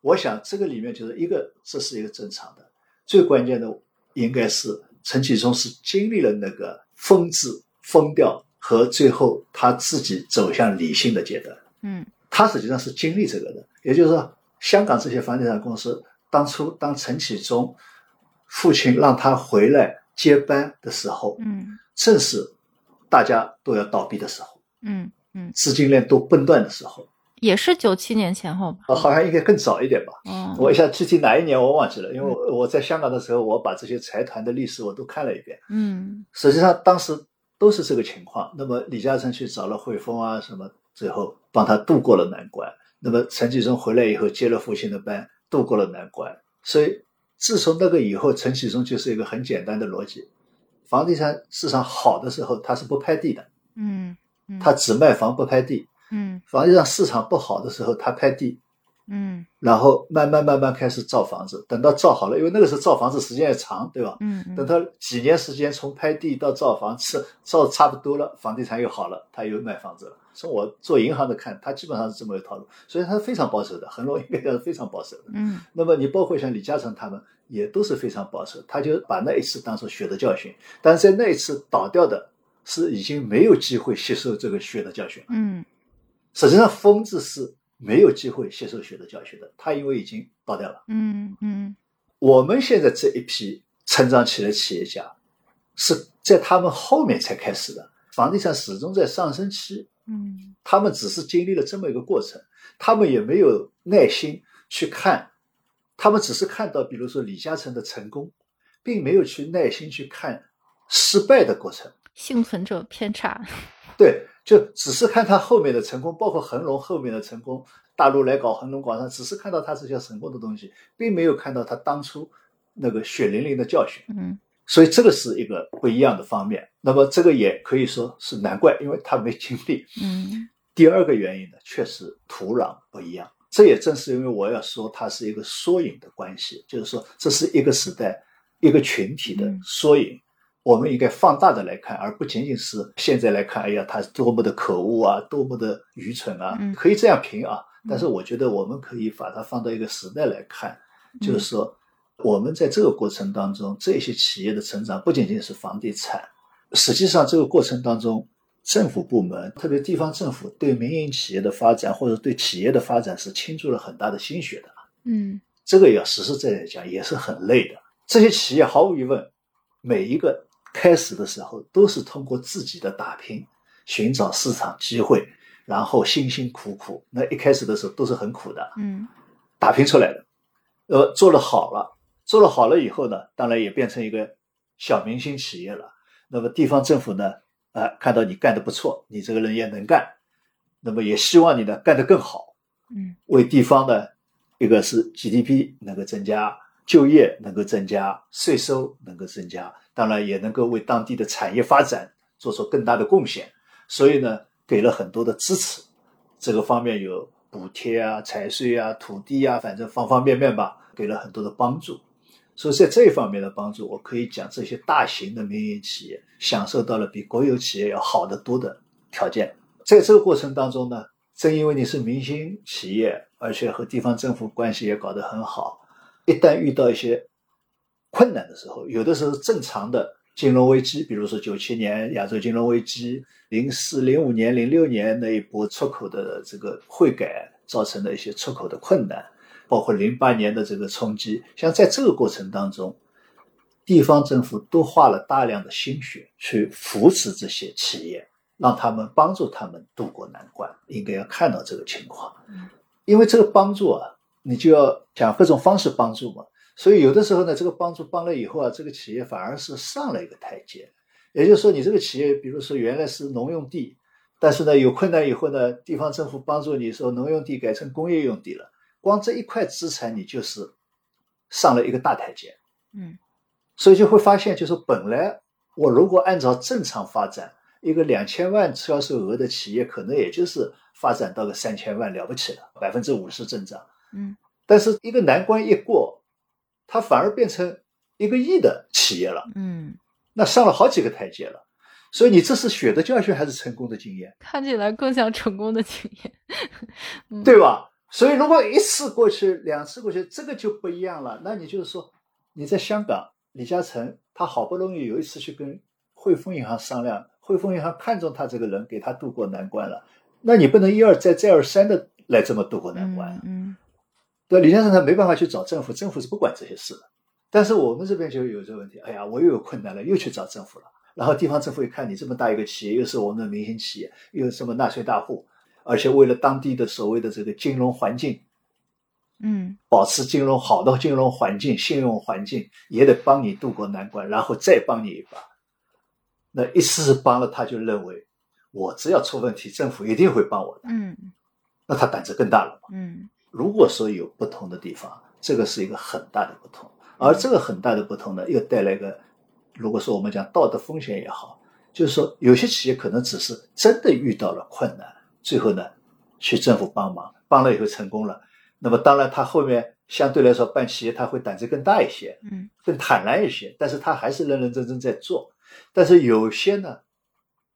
我想这个里面就是一个，这是一个正常的，最关键的应该是陈启宗是经历了那个疯子疯掉和最后他自己走向理性的阶段。嗯。他实际上是经历这个的，也就是说，香港这些房地产公司当初当陈启宗父亲让他回来接班的时候，嗯，正是大家都要倒闭的时候，嗯嗯，资金链都崩断的时候，也是九七年前后吧？好像应该更早一点吧？嗯，我一下具体哪一年我忘记了，因为我在香港的时候，我把这些财团的历史我都看了一遍，嗯，实际上当时都是这个情况。那么李嘉诚去找了汇丰啊什么。最后帮他渡过了难关。那么陈启宗回来以后接了父亲的班，渡过了难关。所以自从那个以后，陈启宗就是一个很简单的逻辑：房地产市场好的时候，他是不拍地的，嗯嗯，它只卖房不拍地。嗯房地产市场不好的时候，他拍地，嗯然后慢慢慢慢开始造房子，等到造好了，因为那个时候造房子时间也长，对吧？嗯嗯等到几年时间从拍地到造房子，造差不多了，房地产又好了，他又卖房子了。从我做银行的看，他基本上是这么一个套路，所以他非常保守的，恒隆应该讲是非常保守的。嗯那么你包括像李嘉诚他们也都是非常保守，他就把那一次当做血的教训，但是在那一次倒掉的是已经没有机会吸收这个血的教训了。嗯实际上，疯子是没有机会接受学的教学的，他因为已经倒掉了。嗯嗯我们现在这一批成长起来的企业家，是在他们后面才开始的。房地产始终在上升期，嗯他们只是经历了这么一个过程，他们也没有耐心去看，他们只是看到，比如说李嘉诚的成功，并没有去耐心去看失败的过程。幸存者偏差。对，就只是看他后面的成功，包括恒隆后面的成功，大陆来搞恒隆广场，只是看到他这些成功的东西，并没有看到他当初那个血淋淋的教训。嗯所以这个是一个不一样的方面。那么这个也可以说是难怪，因为他没经历。嗯第二个原因呢，确实土壤不一样。这也正是因为我要说它是一个缩影的关系，就是说这是一个时代、一个群体的嗯缩影。我们应该放大的来看，而不仅仅是现在来看，哎呀，他多么的可恶啊，多么的愚蠢啊，嗯可以这样评啊。嗯但是我觉得我们可以把它放到一个时代来看，嗯就是说我们在这个过程当中，这些企业的成长不仅仅是房地产，实际上这个过程当中，政府部门，特别地方政府对民营企业的发展或者对企业的发展是倾注了很大的心血的。嗯这个要实实在在讲，也是很累的。这些企业毫无疑问，每一个开始的时候都是通过自己的打拼，寻找市场机会，然后辛辛苦苦。那一开始的时候都是很苦的，嗯打拼出来的。呃，做了好了，做了好了以后呢，当然也变成一个小明星企业了。那么地方政府呢，啊、看到你干得不错，你这个人也能干，那么也希望你呢干得更好。嗯为地方呢，一个是 GDP 能够增加，就业能够增加，税收能够增加，当然也能够为当地的产业发展做出更大的贡献。所以呢，给了很多的支持，这个方面有补贴啊、财税啊、土地啊，反正方方面面吧，给了很多的帮助。所以在这一方面的帮助，我可以讲这些大型的民营企业享受到了比国有企业要好得多的条件。在这个过程当中呢，正因为你是明星企业，而且和地方政府关系也搞得很好，一旦遇到一些困难的时候，有的时候正常的金融危机，比如说九七年亚洲金融危机，零四、零五年、零六年那一波出口的这个汇改造成的一些出口的困难，包括零八年的这个冲击，像在这个过程当中，地方政府都花了大量的心血去扶持这些企业，让他们帮助他们渡过难关，应该要看到这个情况嗯。因为这个帮助啊，你就要想各种方式帮助嘛。所以有的时候呢，这个帮助帮了以后啊，这个企业反而是上了一个台阶。也就是说，你这个企业，比如说原来是农用地，但是呢有困难以后呢，地方政府帮助你说农用地改成工业用地了，光这一块资产你就是上了一个大台阶。嗯所以就会发现，就是本来我如果按照正常发展，一个两千万销售额的企业，可能也就是发展到个三千万了不起了，百分之五十增长。嗯但是一个难关一过，它反而变成一个亿的企业了，嗯，那上了好几个台阶了。所以你这是血的教训还是成功的经验，看起来更像成功的经验。嗯对吧？所以如果一次过去，两次过去，这个就不一样了。那你就是说，你在香港，李嘉诚他好不容易有一次去跟汇丰银行商量，汇丰银行看中他这个人，给他渡过难关了。那你不能一而再再而三的来这么渡过难关。嗯对，李先生他没办法去找政府，政府是不管这些事的。但是我们这边就有这个问题，哎呀，我又有困难了，又去找政府了。然后地方政府一看你这么大一个企业，又是我们的民营企业，又是什么纳税大户，而且为了当地的所谓的这个金融环境，嗯保持金融好的金融环境、信用环境，也得帮你渡过难关，然后再帮你一把。那一次次帮了，他就认为我只要出问题，政府一定会帮我的，嗯那他胆子更大了嘛。嗯如果说有不同的地方，这个是一个很大的不同，而这个很大的不同呢，又带来一个如果说我们讲道德风险也好，就是说有些企业可能只是真的遇到了困难，最后呢去政府帮忙，帮了以后成功了，那么当然他后面相对来说办企业他会胆子更大一些，嗯，更坦然一些，但是他还是认认真真在做。但是有些呢，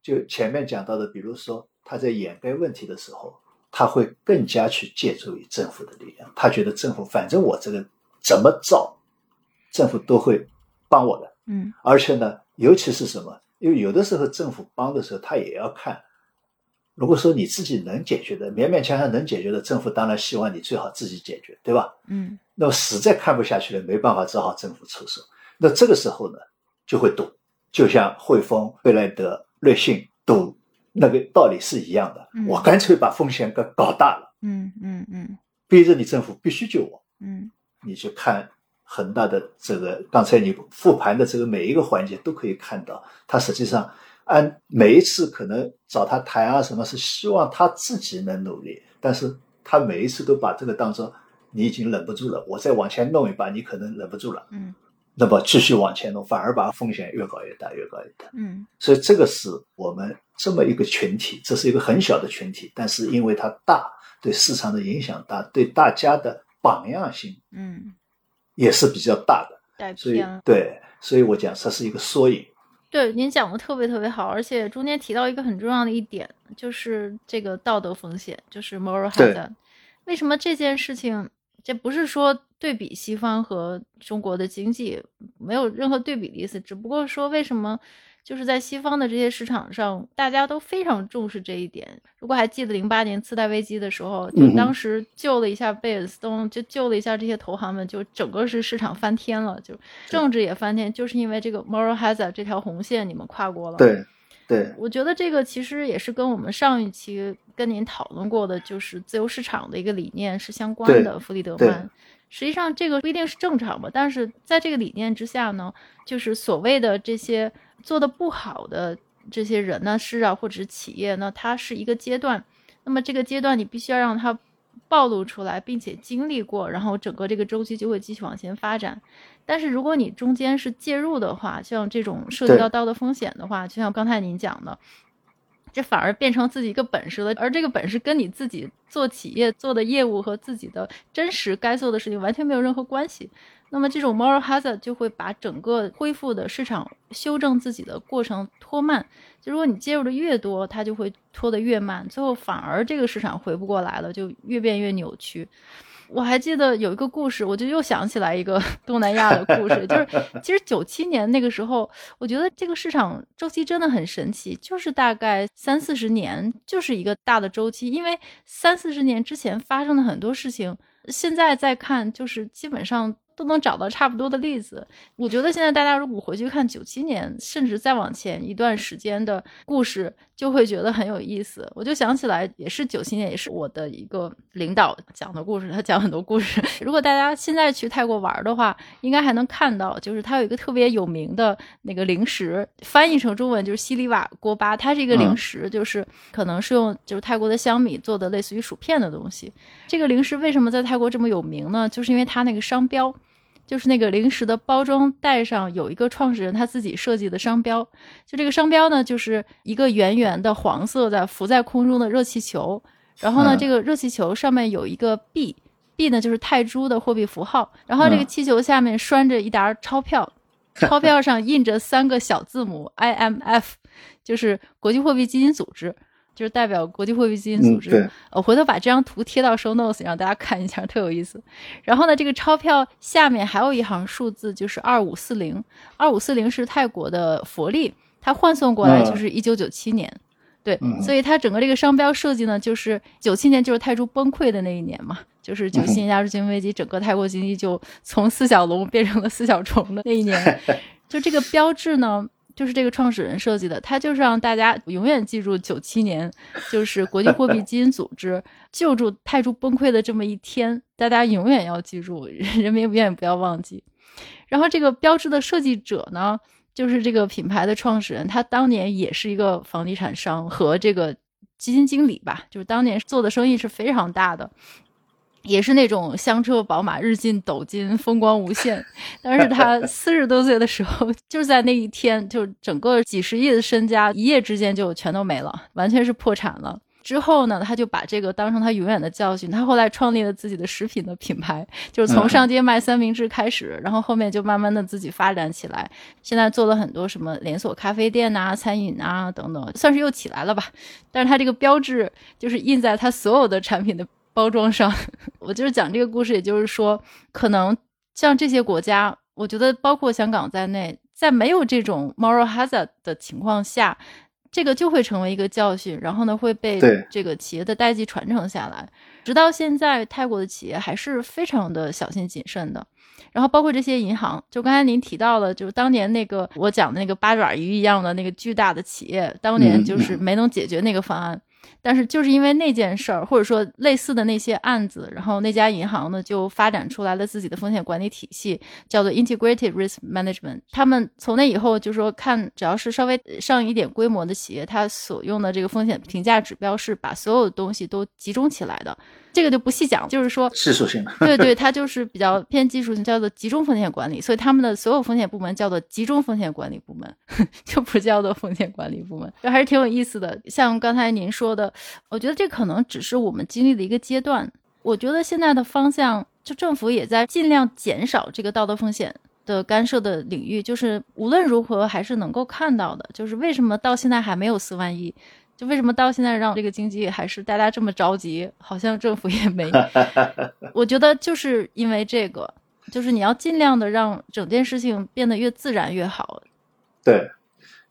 就前面讲到的，比如说他在掩盖问题的时候，他会更加去借助于政府的力量，他觉得政府反正我这个怎么造，政府都会帮我的。嗯而且呢，尤其是什么？因为有的时候政府帮的时候，他也要看。如果说你自己能解决的，勉勉强强能解决的，政府当然希望你最好自己解决，对吧？嗯那么实在看不下去了，没办法，只好政府出手。那这个时候呢，就会赌，就像汇丰、贝莱德、瑞信赌那个道理是一样的。嗯。我干脆把风险给搞大了，嗯嗯嗯。逼着你政府必须救我。嗯。你去看恒大的这个，刚才你复盘的这个每一个环节都可以看到，他实际上按每一次可能找他谈啊什么，是希望他自己能努力，但是他每一次都把这个当做你已经忍不住了，我再往前弄一把，你可能忍不住了，嗯那么继续往前弄，反而把风险越搞越大，越搞越大。嗯所以这个是我们这么一个群体，这是一个很小的群体，但是因为它大，对市场的影响大，对大家的榜样性嗯，也是比较大的。带所以。对，所以我讲它是一个缩影。对，您讲的特别特别好，而且中间提到一个很重要的一点，就是这个道德风险，就是 moral hazard。为什么这件事情？这不是说对比西方和中国的经济没有任何对比的意思，只不过说为什么就是在西方的这些市场上，大家都非常重视这一点。如果还记得零八年次贷危机的时候，就当时救了一下贝尔斯通，就救了一下这些投行们，就整个是市场翻天了，就政治也翻天，就是因为这个 moral hazard 这条红线你们跨过了。对，对，我觉得这个其实也是跟我们上一期跟您讨论过的，就是自由市场的一个理念是相关的。弗里德曼，实际上这个不一定是正常吧，但是在这个理念之下呢，就是所谓的这些做的不好的这些人呢、事啊，或者是企业呢，它是一个阶段。那么这个阶段你必须要让它暴露出来，并且经历过，然后整个这个周期就会继续往前发展。但是如果你中间是介入的话，像这种涉及到道德风险的话，就像刚才您讲的，这反而变成自己一个本事了，而这个本事跟你自己做企业做的业务和自己的真实该做的事情完全没有任何关系。那么这种 moral hazard 就会把整个恢复的市场修正自己的过程拖慢。就如果你介入的越多，它就会拖得越慢，最后反而这个市场回不过来了，就越变越扭曲。我还记得有一个故事，我就又想起来一个 东南亚的故事，就是 其实九七年那个时候，我觉得这个市场周期真的很神奇，就是大概三四十年就是一个大的周期，因为三四十年之前发生的很多事情，现在再看就是基本上。都能找到差不多的例子。我觉得现在大家如果回去看九七年，甚至再往前一段时间的故事，就会觉得很有意思。我就想起来，也是九七年，也是我的一个领导讲的故事。他讲很多故事。如果大家现在去泰国玩的话，应该还能看到，就是他有一个特别有名的那个零食，翻译成中文就是西里瓦锅巴。它是一个零食，就是可能是用就是泰国的香米做的，类似于薯片的东西。这个零食为什么在泰国这么有名呢？就是因为它那个商标。就是那个零食的包装袋上有一个创始人他自己设计的商标，就这个商标呢，就是一个圆圆的黄色的浮在空中的热气球，然后呢，嗯。这个热气球上面有一个币，币呢就是泰铢的货币符号，然后这个气球下面拴着一沓钞票，钞票上印着三个小字母 IMF，就是国际货币基金组织。就是代表国际货币基金组织。嗯对我回头把这张图贴到 show notes 让大家看一下，特有意思。然后呢，这个钞票下面还有一行数字，就是二五四零。二五四零是泰国的佛历，它换算过来就是一九九七年。对，嗯所以它整个这个商标设计呢，就是九七年就是泰铢崩溃的那一年嘛，就是九七年亚洲金融危机，整个泰国经济就从四小龙变成了四小虫的那一年。就这个标志呢，就是这个创始人设计的，他就是让大家永远记住九七年，就是国际货币基金组织救助泰铢崩溃的这么一天，大家永远要记住，人民永远不要忘记。然后这个标志的设计者呢，就是这个品牌的创始人，他当年也是一个房地产商和这个基金经理吧，就是当年做的生意是非常大的。也是那种香车宝马日进斗金，风光无限。但是他四十多岁的时候，就在那一天，就整个几十亿的身家一夜之间就全都没了，完全是破产了。之后呢，他就把这个当成他永远的教训。他后来创立了自己的食品的品牌，就是从上街卖三明治开始，然后后面就慢慢的自己发展起来。现在做了很多什么连锁咖啡店呐、餐饮啊等等，算是又起来了吧。但是他这个标志就是印在他所有的产品的包装上。我就是讲这个故事，也就是说，可能像这些国家，我觉得包括香港在内，在没有这种 moral hazard 的情况下。这个就会成为一个教训，然后呢会被这个企业的代际传承下来，直到现在，泰国的企业还是非常的小心谨慎的。然后包括这些银行，就刚才您提到了，就是当年那个我讲的那个八爪鱼一样的那个巨大的企业，当年就是没能解决那个方案。但是就是因为那件事儿，或者说类似的那些案子，然后那家银行呢就发展出来了自己的风险管理体系，叫做 Integrated Risk Management。他们从那以后就说，看只要是稍微上一点规模的企业，它所用的这个风险评价指标是把所有的东西都集中起来的。这个就不细讲，就是说技术性的，对对，它就是比较偏技术性，叫做集中风险管理。所以他们的所有风险部门叫做集中风险管理部门，就不叫做风险管理部门，这还是挺有意思的。像刚才您说的，我觉得这可能只是我们经历的一个阶段。我觉得现在的方向，就政府也在尽量减少这个道德风险的干涉的领域，就是无论如何还是能够看到的，就是为什么到现在还没有四万亿。就为什么到现在让这个经济还是大家这么着急？好像政府也没，我觉得就是因为这个，就是你要尽量的让整件事情变得越自然越好。对，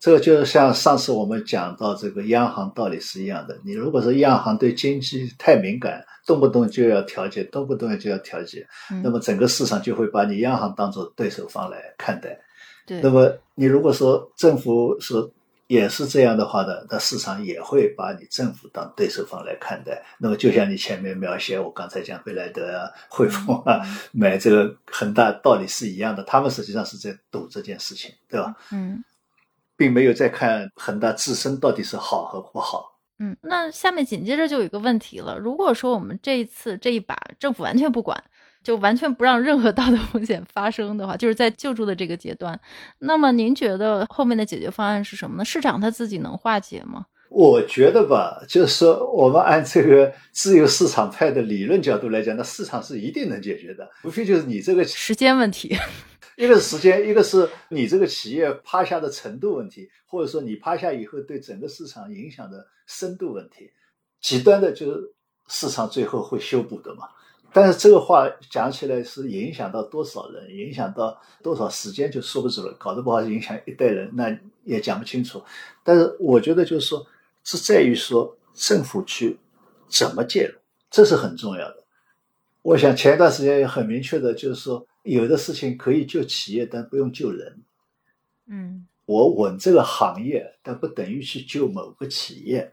这个就像上次我们讲到这个央行道理是一样的。你如果说央行对经济太敏感，动不动就要调节，动不动就要调节，那么整个市场就会把你央行当做对手方来看待。对，那么你如果说政府是。也是这样的话呢，那市场也会把你政府当对手方来看待。那么就像你前面描写，我刚才讲贝莱德啊、汇丰啊 买这个恒大道理是一样的，他们实际上是在赌这件事情，对吧？嗯，并没有在看恒大自身到底是好和不好。嗯，那下面紧接着就有一个问题了，如果说我们这一次这一把政府完全不管。就完全不让任何道德 风险发生的话，就是在救助的这个阶段。那么您觉得后面的解决方案是什么呢？市场它自己能化解吗？我觉得吧，就是说我们按这个自由市场派的理论角度来讲，那市场是一定能解决的，无非就是你这个时间问题。一个是时间，一个是你这个企业趴下的程度问题，或者说你趴下以后对整个市场影响的深度问题。极端的就是市场最后会修补的嘛。但是这个话讲起来是影响到多少人，影响到多少时间就说不准了，搞得不好影响一代人，那也讲不清楚。但是我觉得就是说，是在于说政府去怎么介入，这是很重要的。我想前一段时间也很明确的，就是说有的事情可以救企业，但不用救人。嗯，我稳这个行业，但不等于去救某个企业。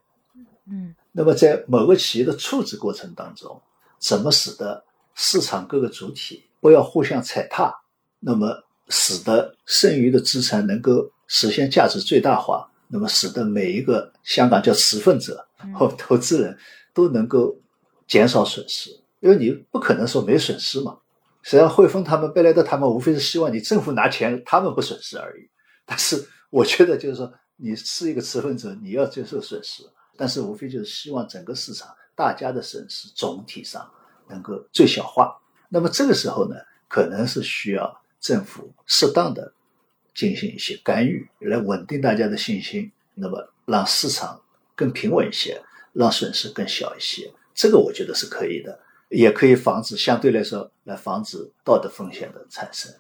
嗯，那么在某个企业的处置过程当中。怎么使得市场各个主体不要互相踩踏？那么使得剩余的资产能够实现价值最大化？那么使得每一个香港叫持份者或投资人都能够减少损失？因为你不可能说没损失嘛。实际上，汇丰他们、贝莱德他们无非是希望你政府拿钱，他们不损失而已。但是我觉得就是说，你是一个持份者，你要接受损失，但是无非就是希望整个市场大家的损失总体上。能够最小化，那么这个时候呢，可能是需要政府适当的进行一些干预，来稳定大家的信心，那么让市场更平稳一些，让损失更小一些，这个我觉得是可以的，也可以防止相对来说来防止道德风险的产生。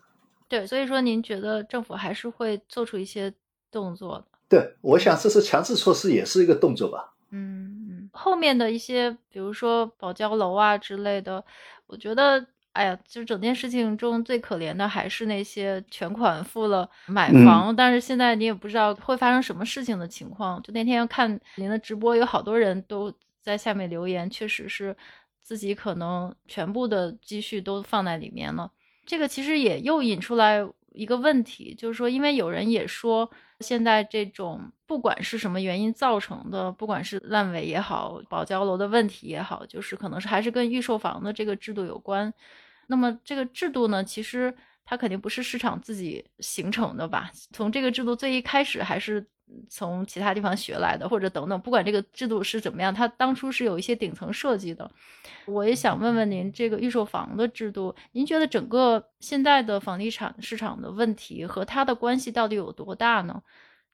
对，所以说您觉得政府还是会做出一些动作的？对，我想这是强制措施，也是一个动作吧。嗯。后面的一些，比如说保交楼啊之类的，我觉得，哎呀，就整件事情中最可怜的还是那些全款付了买房，但是现在你也不知道会发生什么事情的情况。就那天看您的直播，有好多人都在下面留言，确实是自己可能全部的积蓄都放在里面了。这个其实也又引出来一个问题，就是说，因为有人也说，现在这种不管是什么原因造成的，不管是烂尾也好，保交楼的问题也好，就是可能是还是跟预售房的这个制度有关。那么这个制度呢，其实它肯定不是市场自己形成的吧？从这个制度最一开始还是。从其他地方学来的，或者等等，不管这个制度是怎么样，它当初是有一些顶层设计的。我也想问问您，这个预售房的制度，您觉得整个现在的房地产市场的问题和它的关系到底有多大呢？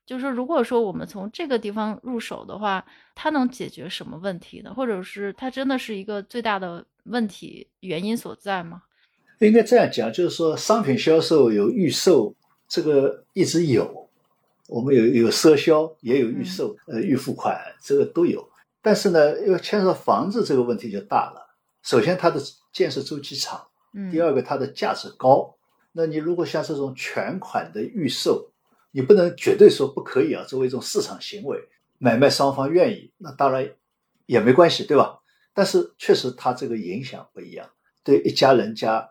就是说如果说我们从这个地方入手的话，它能解决什么问题呢？或者是它真的是一个最大的问题原因所在吗？应该这样讲，就是说商品销售有预售，这个一直有。我们有有赊销，也有预售，呃，预付款，这个都有。但是呢，因为牵涉房子这个问题就大了。首先，它的建设周期长；第二个，它的价值高。那你如果像这种全款的预售，你不能绝对说不可以啊，作为一种市场行为，买卖双方愿意，那当然也没关系，对吧？但是确实，它这个影响不一样。对一家人家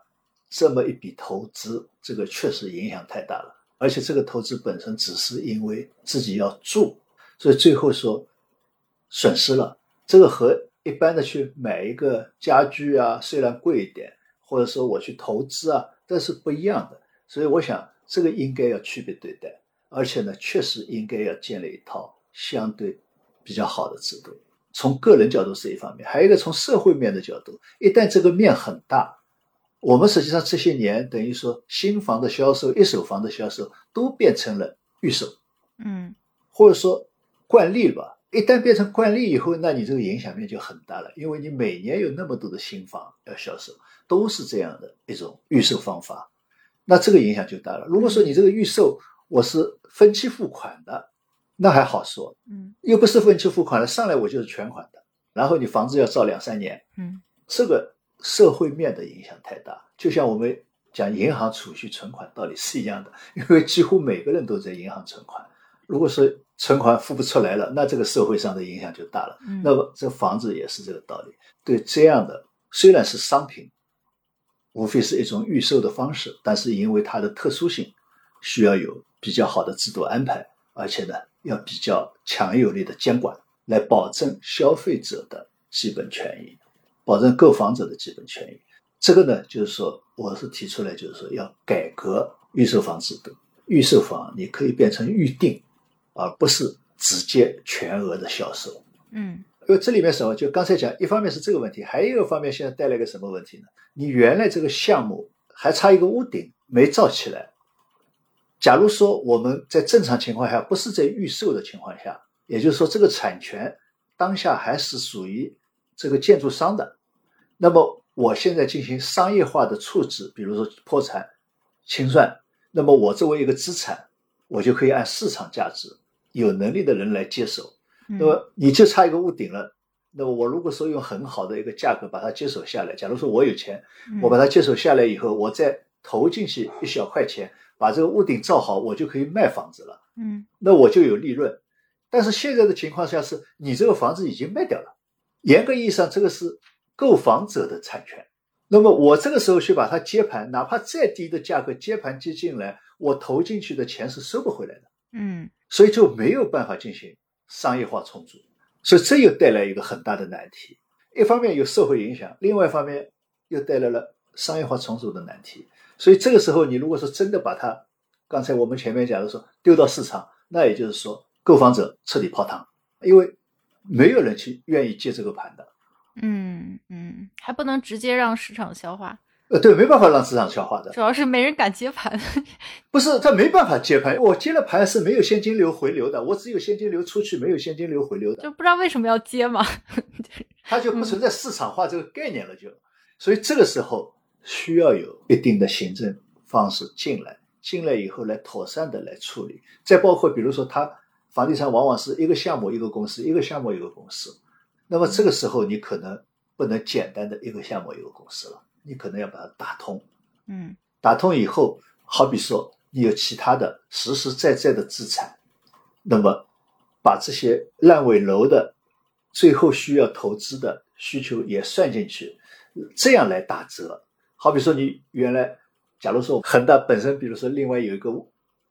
这么一笔投资，这个确实影响太大了。而且这个投资本身只是因为自己要住，所以最后说损失了。这个和一般的去买一个家具啊，虽然贵一点，或者说我去投资啊，这是不一样的。所以我想这个应该要区别对待，而且呢，确实应该要建立一套相对比较好的制度。从个人角度是一方面，还有一个从社会面的角度，一旦这个面很大。我们实际上这些年等于说新房的销售、一手房的销售都变成了预售，嗯，或者说惯例吧。一旦变成惯例以后，那你这个影响面就很大了，因为你每年有那么多的新房要销售，都是这样的一种预售方法，那这个影响就大了。如果说你这个预售我是分期付款的，那还好说，嗯，又不是分期付款的，上来我就是全款的，然后你房子要造两三年，嗯，这个。社会面的影响太大，就像我们讲银行储蓄存款道理是一样的，因为几乎每个人都在银行存款。如果说存款付不出来了，那这个社会上的影响就大了。那么这房子也是这个道理。对这样的虽然是商品，无非是一种预售的方式，但是因为它的特殊性，需要有比较好的制度安排，而且呢要比较强有力的监管，来保证消费者的基本权益。保证购房者的基本权益，这个呢，就是说，我是提出来，就是说要改革预售房制度。预售房你可以变成预定，而不是直接全额的销售。嗯，因为这里面什么？就刚才讲，一方面是这个问题，还有一个方面，现在带来一个什么问题呢？你原来这个项目还差一个屋顶没造起来。假如说我们在正常情况下，不是在预售的情况下，也就是说，这个产权当下还是属于。这个建筑商的，那么我现在进行商业化的处置，比如说破产清算，那么我作为一个资产，我就可以按市场价值，有能力的人来接手。那么你就差一个屋顶了，那么我如果说用很好的一个价格把它接手下来，假如说我有钱，我把它接手下来以后，我再投进去一小块钱，把这个屋顶造好，我就可以卖房子了。嗯，那我就有利润。但是现在的情况下是，你这个房子已经卖掉了。严格意义上，这个是购房者的产权。那么我这个时候去把它接盘，哪怕再低的价格接盘接进来，我投进去的钱是收不回来的。嗯，所以就没有办法进行商业化重组。所以这又带来一个很大的难题。一方面有社会影响，另外一方面又带来了商业化重组的难题。所以这个时候，你如果说真的把它，刚才我们前面讲的说丢到市场，那也就是说购房者彻底泡汤，因为。没有人去愿意接这个盘的，嗯嗯，还不能直接让市场消化，呃，对，没办法让市场消化的，主要是没人敢接盘，不是他没办法接盘，我接了盘是没有现金流回流的，我只有现金流出去，没有现金流回流的，就不知道为什么要接嘛，它就不存在市场化这个概念了，就，所以这个时候需要有一定的行政方式进来，进来以后来妥善的来处理，再包括比如说他。房地产往往是一个项目一个公司，一个项目一个公司。那么这个时候你可能不能简单的一个项目一个公司了，你可能要把它打通。嗯，打通以后，好比说你有其他的实实在在的资产，那么把这些烂尾楼的最后需要投资的需求也算进去，这样来打折。好比说你原来假如说恒大本身，比如说另外有一个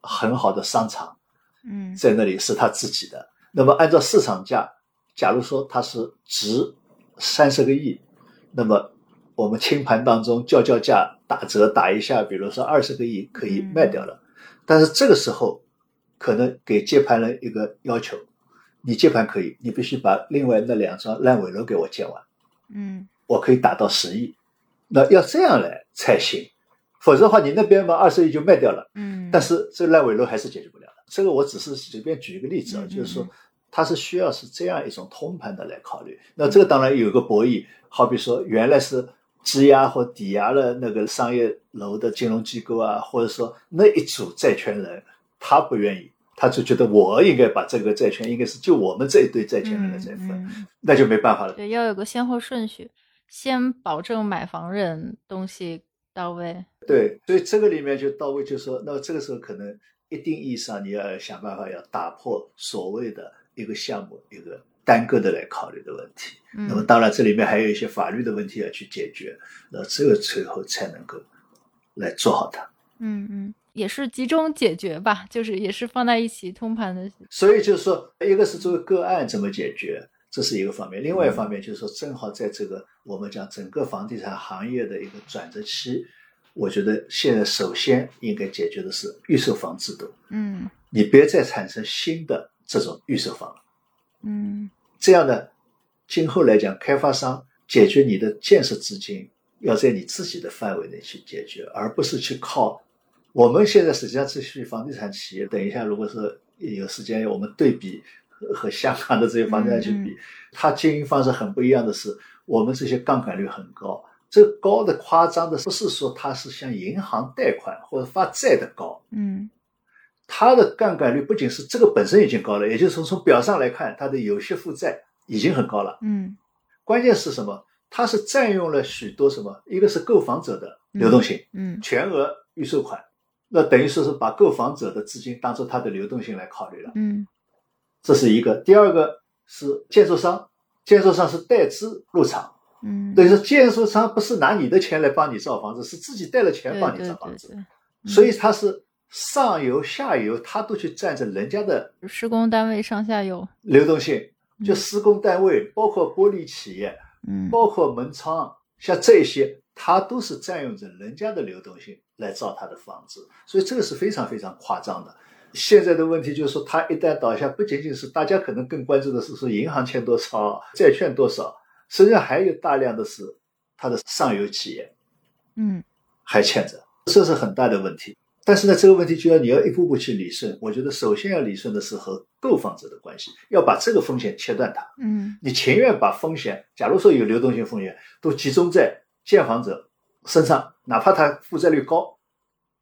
很好的商场，嗯。在那里是他自己的，那么按照市场价，假如说它是值三十个亿，那么我们清盘当中叫叫价打折打一下，比如说二十个亿可以卖掉了，但是这个时候可能给接盘人一个要求，你接盘可以，你必须把另外那两幢烂尾楼给我建完。嗯。我可以打到十亿，那要这样来才行，否则的话，你那边嘛二十亿就卖掉了，嗯，但是这烂尾楼还是解决不了。的。这个我只是随便举一个例子啊，嗯就是说嗯它是需要是这样一种通盘的来考虑。那这个当然有个博弈，好比说原来是质押或抵押了那个商业楼的金融机构啊，或者说那一组债权人他不愿意。他就觉得我应该把这个债权应该是就我们这一堆债权人的债分，嗯嗯那就没办法了。对，要有个先后顺序，先保证买房人东西到位。对，所以这个里面就到位，就是说，那这个时候可能一定意义上你要想办法要打破所谓的一个项目一个单个的来考虑的问题。那么嗯当然这里面还有一些法律的问题要去解决，那这个最后才能够来做好它。嗯嗯，也是集中解决吧，就是也是放在一起通盘的。所以就是说，一个是作为个案怎么解决，这是一个方面；另外一方面就是说，正好在这个我们讲整个房地产行业的一个转折期，我觉得现在首先应该解决的是预售房制度。嗯你别再产生新的这种预售房了。嗯这样呢，今后来讲，开发商解决你的建设资金，要在你自己的范围内去解决，而不是去靠。我们现在实际上这些房地产企业，等一下如果是有时间，我们对比和和香港的这些房地产去比，嗯它经营方式很不一样的是，我们这些杠杆率很高。这高的夸张的不是说它是向银行贷款或者发债的高，嗯它的杠杆率不仅是这个本身已经高了，也就是说从表上来看，它的有息负债已经很高了。嗯关键是什么？它是占用了许多什么？一个是购房者的流动性，嗯全额预售款，那等于说是把购房者的资金当做它的流动性来考虑了，嗯这是一个。第二个是建筑商，建筑商是带资入场，嗯，等于说建设商不是拿你的钱来帮你造房子，是自己带了钱帮你造房子，对。对，所以他是上游下游，他都去占着人家的施工单位上下游。流动性，就嗯施工单位，包括玻璃企业，嗯。包括门窗，像这些，他都是占用着人家的流动性来造他的房子，所以这个是非常非常夸张的。现在的问题就是说，它一旦倒下，不仅仅是大家可能更关注的是说银行欠多少，债券多少，实际上还有大量的是它的上游企业嗯还欠着，这是很大的问题。但是呢，这个问题就要你要一步步去理顺。我觉得首先要理顺的是和购房者的关系，要把这个风险切断它。嗯你情愿把风险，假如说有流动性风险，都集中在建房者身上，哪怕他负债率高，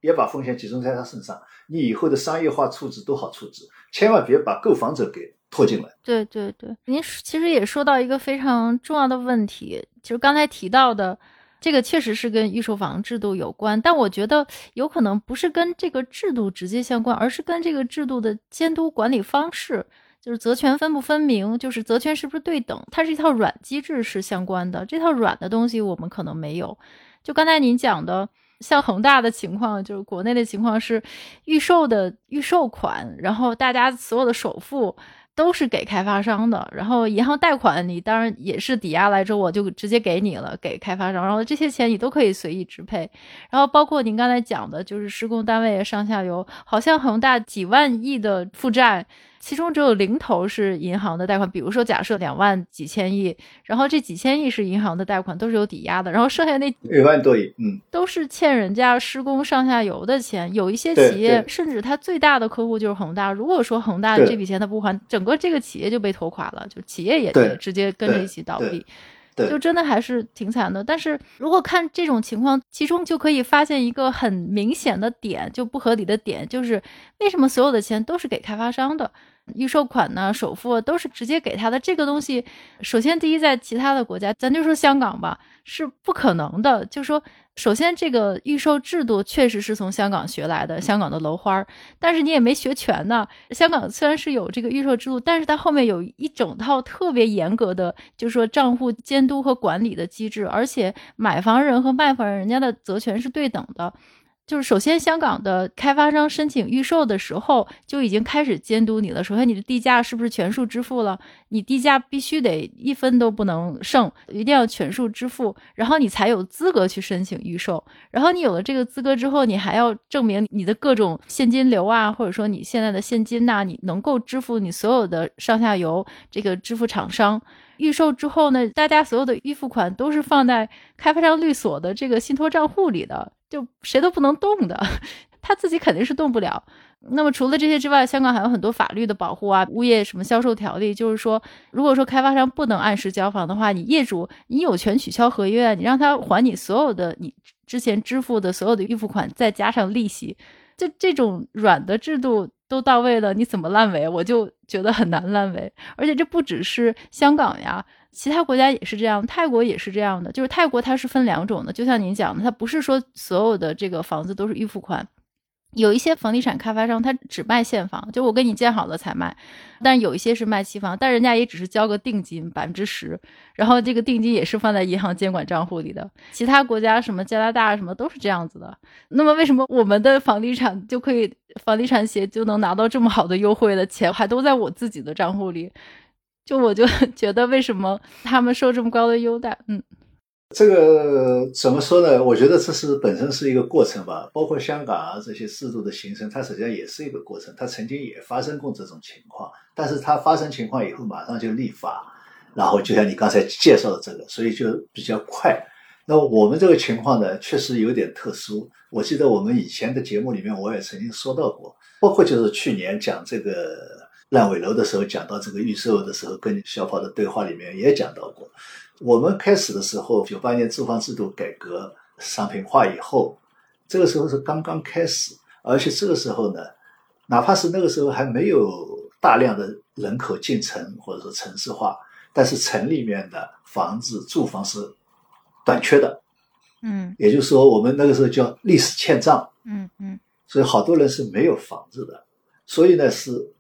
也把风险集中在他身上。你以后的商业化处置都好处置，千万别把购房者给拖进来。对对对，您其实也说到一个非常重要的问题，就是刚才提到的，这个确实是跟预售房制度有关，但我觉得有可能不是跟这个制度直接相关，而是跟这个制度的监督管理方式，就是责权分不分明，就是责权是不是对等，它是一套软机制是相关的。这套软的东西我们可能没有。就刚才您讲的，像恒大的情况，就是国内的情况是预售的预售款，然后大家所有的首付都是给开发商的，然后银行贷款你当然也是抵押来之后我就直接给你了，给开发商，然后这些钱你都可以随意支配，然后包括您刚才讲的，就是施工单位上下游，好像恒大几万亿的负债。其中只有零头是银行的贷款，比如说假设两万几千亿，然后这几千亿是银行的贷款，都是有抵押的，然后剩下那一万多亿，嗯，都是欠人家施工上下游的钱。有一些企业甚至它最大的客户就是恒大，如果说恒大这笔钱他不还，整个这个企业就被拖垮了，就企业也直接跟着一起倒对闭。就真的还是挺惨的。但是如果看这种情况，其中就可以发现一个很明显的点，就不合理的点，就是为什么所有的钱都是给开发商的，预售款呢、首付都是直接给他的。这个东西，首先第一，在其他的国家，咱就说香港吧，是不可能的。就说首先这个预售制度确实是从香港学来的，香港的楼花儿，但是你也没学全呢。香港虽然是有这个预售制度，但是它后面有一整套特别严格的，就是说账户监督和管理的机制，而且买房人和卖房人人家的责权是对等的。就是首先，香港的开发商申请预售的时候就已经开始监督你了。首先，你的地价是不是全数支付了？你地价必须得一分都不能剩，一定要全数支付，然后你才有资格去申请预售。然后你有了这个资格之后，你还要证明你的各种现金流啊，或者说你现在的现金呐，你能够支付你所有的上下游这个支付厂商。预售之后呢，大家所有的预付款都是放在开发商律所的这个信托账户里的。就谁都不能动的，他自己肯定是动不了。那么除了这些之外，香港还有很多法律的保护啊，物业什么销售条例，就是说，如果说开发商不能按时交房的话，你业主你有权取消合约，你让他还你所有的你之前支付的所有的预付款，再加上利息。就这种软的制度都到位了，你怎么烂尾？我就觉得很难烂尾。而且这不只是香港呀。其他国家也是这样，泰国也是这样的。就是泰国它是分两种的，就像您讲的，它不是说所有的这个房子都是预付款，有一些房地产开发商他只卖现房，就我跟你建好了才卖。但有一些是卖期房，但人家也只是交个定金百分之十，然后这个定金也是放在银行监管账户里的。其他国家什么加拿大什么都是这样子的。那么为什么我们的房地产就可以房地产协就能拿到这么好的优惠的钱，还都在我自己的账户里？就我就 觉得，为什么他们受这么高的优待？嗯，这个怎么说呢？我觉得这是本身是一个过程吧。包括香港啊这些制度的形成，它实际上也是一个过程。它曾经也发生过这种情况，但是它发生情况以后马上就立法，然后就像你刚才介绍的这个，所以就比较快。那我们这个情况呢，确实有点特殊。我记得我们以前的节目里面，我也曾经说到过，包括就是去年讲这个。烂尾楼的时候讲到这个预售的时候，跟小跑的对话里面也讲到过。我们开始的时候，九八年住房制度改革商品化以后，这个时候是刚刚开始，而且这个时候呢，哪怕是那个时候还没有大量的人口进城或者说城市化，但是城里面的房子住房是短缺的。嗯，也就是说，我们那个时候叫历史欠账。嗯嗯，所以好多人是没有房子的，所以呢是。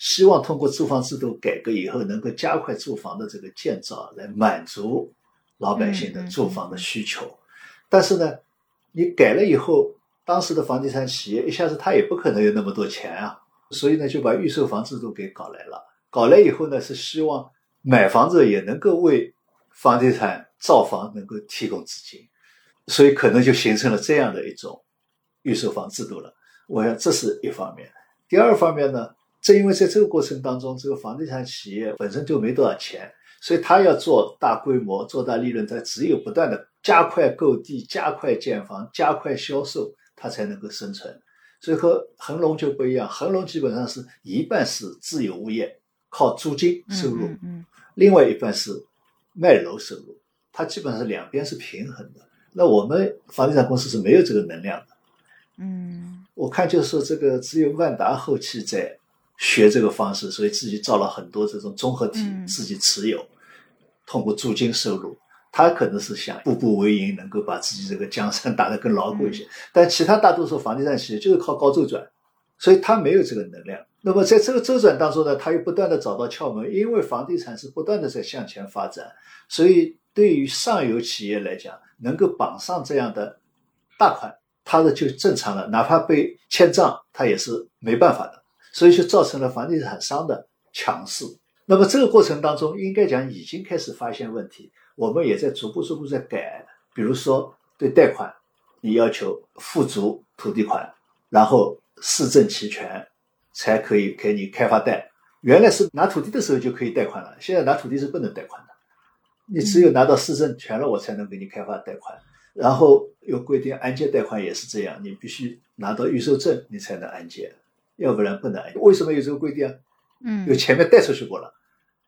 希望通过住房制度改革以后，能够加快住房的这个建造，来满足老百姓的住房的需求。但是呢，你改了以后，当时的房地产企业一下子他也不可能有那么多钱啊，所以呢就把预售房制度给搞来了。搞来以后呢，是希望买房子也能够为房地产造房能够提供资金，所以可能就形成了这样的一种预售房制度了。我想这是一方面。第二方面呢？正因为在这个过程当中，这个房地产企业本身就没多少钱，所以他要做大规模、做大利润，他只有不断的加快购地、加快建房、加快销售，他才能够生存。所以和恒隆就不一样，恒隆基本上是一半是自有物业，靠租金收入，另外一半是卖楼收入，它基本上两边是平衡的。那我们房地产公司是没有这个能量的。嗯，我看就是说这个只有万达后期在。学这个方式，所以自己造了很多这种综合体，自己持有，通过租金收入，他可能是想步步为营，能够把自己这个江山打得更牢固一些。但其他大多数房地产企业就是靠高周转，所以他没有这个能量。那么在这个周转当中呢，他又不断的找到窍门，因为房地产是不断的在向前发展，所以对于上游企业来讲，能够绑上这样的大款，他的就正常了，哪怕被欠账，他也是没办法的。所以就造成了房地产商的强势。那么这个过程当中，应该讲已经开始发现问题，我们也在逐步逐步在改。比如说对贷款，你要求付足土地款，然后市政齐全，才可以给你开发贷。原来是拿土地的时候就可以贷款了，现在拿土地是不能贷款的，你只有拿到市政权了，我才能给你开发贷款。然后又规定按揭贷款也是这样，你必须拿到预售证，你才能按揭。要不然不能。为什么有这个规定啊？嗯，因为前面带出去过了。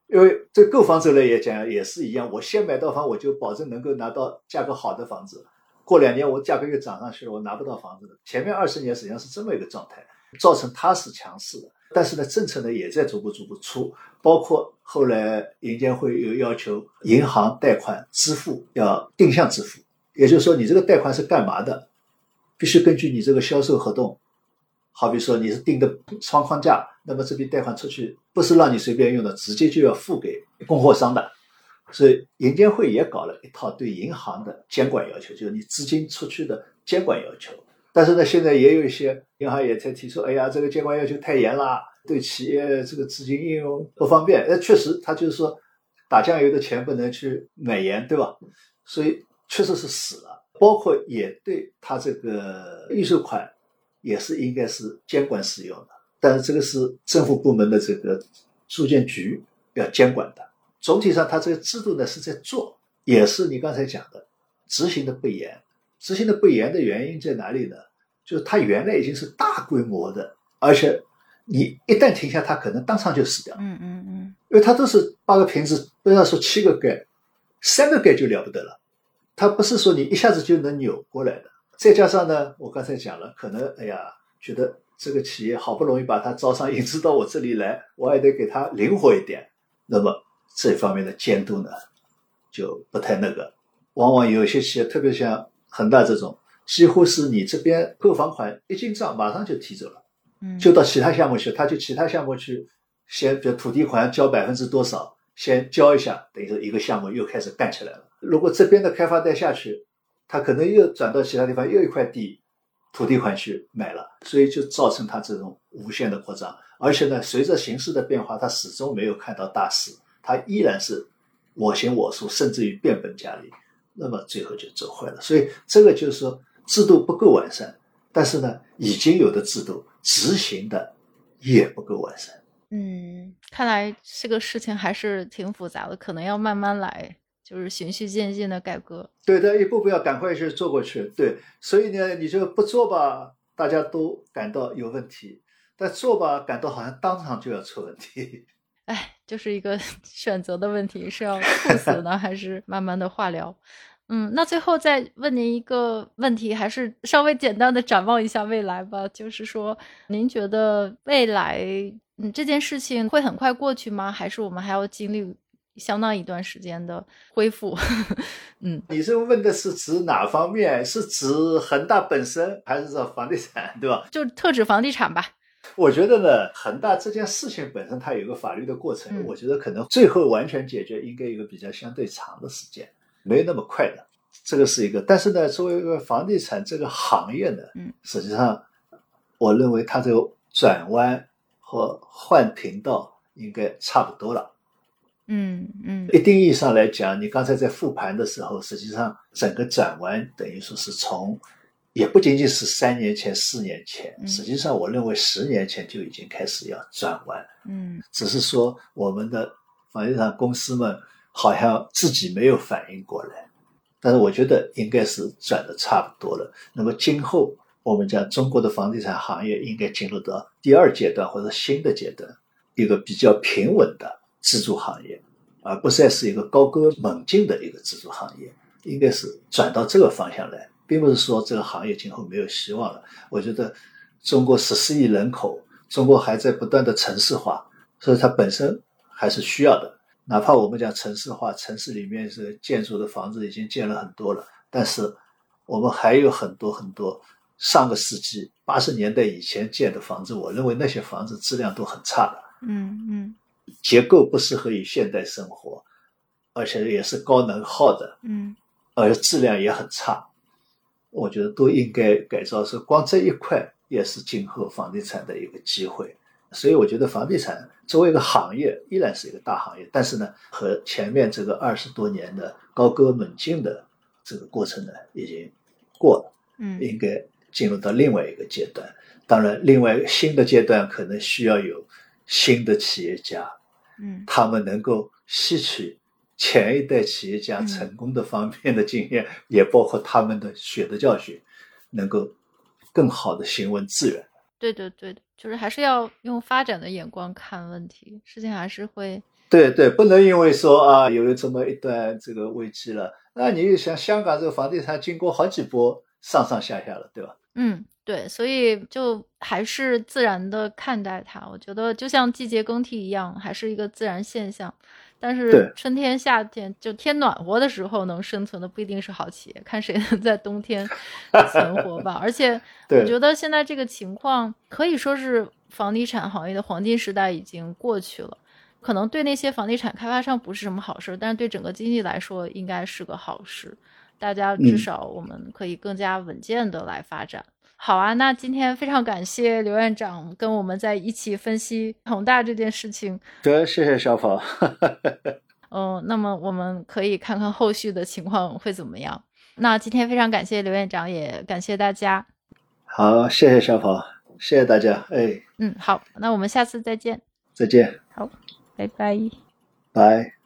因为这购房者来也讲也是一样，我先买到房，我就保证能够拿到价格好的房子。过两年我价格又涨上去了，我拿不到房子的。前面二十年实际上是这么一个状态，造成它是强势的。但是呢，政策呢也在逐步逐步出，包括后来银监会有要求，银行贷款支付要定向支付，也就是说你这个贷款是干嘛的，必须根据你这个销售合同。好比说你是定的窗框架，那么这笔贷款出去不是让你随便用的，直接就要付给供货商的。所以银监会也搞了一套对银行的监管要求，就是你资金出去的监管要求。但是呢，现在也有一些银行也在提出，哎呀，这个监管要求太严了，对企业这个资金应用不方便。那，确实，他就是说打酱油的钱不能去买盐，对吧？所以确实是死了。包括也对他这个预收款也是应该是监管使用的，但是这个是政府部门的这个住建局要监管的。总体上，它这个制度呢是在做，也是你刚才讲的执行的不严。执行的不严的原因在哪里呢？就是它原来已经是大规模的，而且你一旦停下，它可能当场就死掉。嗯嗯嗯，因为它都是八个瓶子，不要说七个盖，三个盖就了不得了。它不是说你一下子就能扭过来的，再加上呢，我刚才讲了，可能哎呀，觉得这个企业好不容易把它招商引资到我这里来，我还得给它灵活一点，那么这方面的监督呢，就不太那个。往往有些企业，特别像恒大这种，几乎是你这边购房款一进账，马上就提走了，嗯，就到其他项目去，他就其他项目去，先比如土地款交百分之多少，先交一下，等于说一个项目又开始干起来了。如果这边的开发贷下去，他可能又转到其他地方又一块地，土地款去买了，所以就造成他这种无限的扩张。而且呢，随着形势的变化，他始终没有看到大势，他依然是我行我素，甚至于变本加厉，那么最后就走坏了。所以这个就是说制度不够完善，但是呢，已经有的制度执行的也不够完善。嗯，看来这个事情还是挺复杂的，可能要慢慢来。就是循序渐进的改革，对的，一步步要赶快去做过去。对，所以呢，你就不做吧，大家都感到有问题；但做吧，感到好像当场就要出问题。哎，就是一个 选择的问题，是要猝死呢，还是慢慢的化疗？嗯，那最后再问您一个问题，还是稍微简单的展望一下未来吧。就是说，您觉得未来，嗯，这件事情会很快过去吗？还是我们还要经历？相当一段时间的恢复，嗯，你这问的是指哪方面？是指恒大本身，还是说房地产，对吧？就特指房地产吧。我觉得呢，恒大这件事情本身它有一个法律的过程，我觉得可能最后完全解决应该一个比较相对长的时间，没有那么快的。这个是一个，但是呢，作为一个房地产这个行业呢，嗯，实际上我认为它这个转弯和换频道应该差不多了。嗯嗯，一定意义上来讲，你刚才在复盘的时候，实际上整个转弯等于说是从，也不仅仅是三年前、四年前，实际上我认为十年前就已经开始要转弯。嗯，只是说我们的房地产公司们好像自己没有反应过来，但是我觉得应该是转的差不多了。那么今后我们讲中国的房地产行业应该进入到第二阶段或者新的阶段，一个比较平稳的。自助行业，而不再是一个高歌猛进的一个自助行业，应该是转到这个方向来，并不是说这个行业今后没有希望了。我觉得中国十四亿人口，中国还在不断的城市化，所以它本身还是需要的。哪怕我们讲城市化，城市里面是建筑的房子已经建了很多了，但是我们还有很多很多上个世纪八十年代以前建的房子，我认为那些房子质量都很差的。嗯嗯。结构不适合于现代生活，而且也是高能耗的，嗯，而质量也很差，我觉得都应该改造。是光这一块也是今后房地产的一个机会。所以我觉得房地产作为一个行业依然是一个大行业，但是呢，和前面这个二十多年的高歌猛进的这个过程呢，已经过了，嗯，应该进入到另外一个阶段。当然，另外新的阶段可能需要有。新的企业家，嗯，他们能够吸取前一代企业家成功的方面的经验，也包括他们的血的教训，能够更好的行稳致远。对对，对的，就是还是要用发展的眼光看问题，事情还是会。对对，不能因为说啊有了这么一段这个危机了，那你想香港这个房地产经过好几波上上下下了，对吧？嗯。对，所以就还是自然的看待它。我觉得就像季节更替一样，还是一个自然现象。但是春天、夏天就天暖和的时候，能生存的不一定是好企业，看谁能 在冬天存活吧。而且 我觉得现在这个情况可以说是房地产行业的黄金时代已经过去了。可能对那些房地产开发商不是什么好事，但是对整个经济来说应该是个好事。大家至少我们可以更加稳健的来发展。好啊，那今天非常感谢刘院长跟我们在一起分析恒大这件事情。得，谢谢小跑。嗯，那么我们可以看看后续的情况会怎么样。那今天非常感谢刘院长，也感谢大家。好，谢谢小跑，谢谢大家。哎，嗯，好，那我们下次再见。再见。好，拜拜。拜。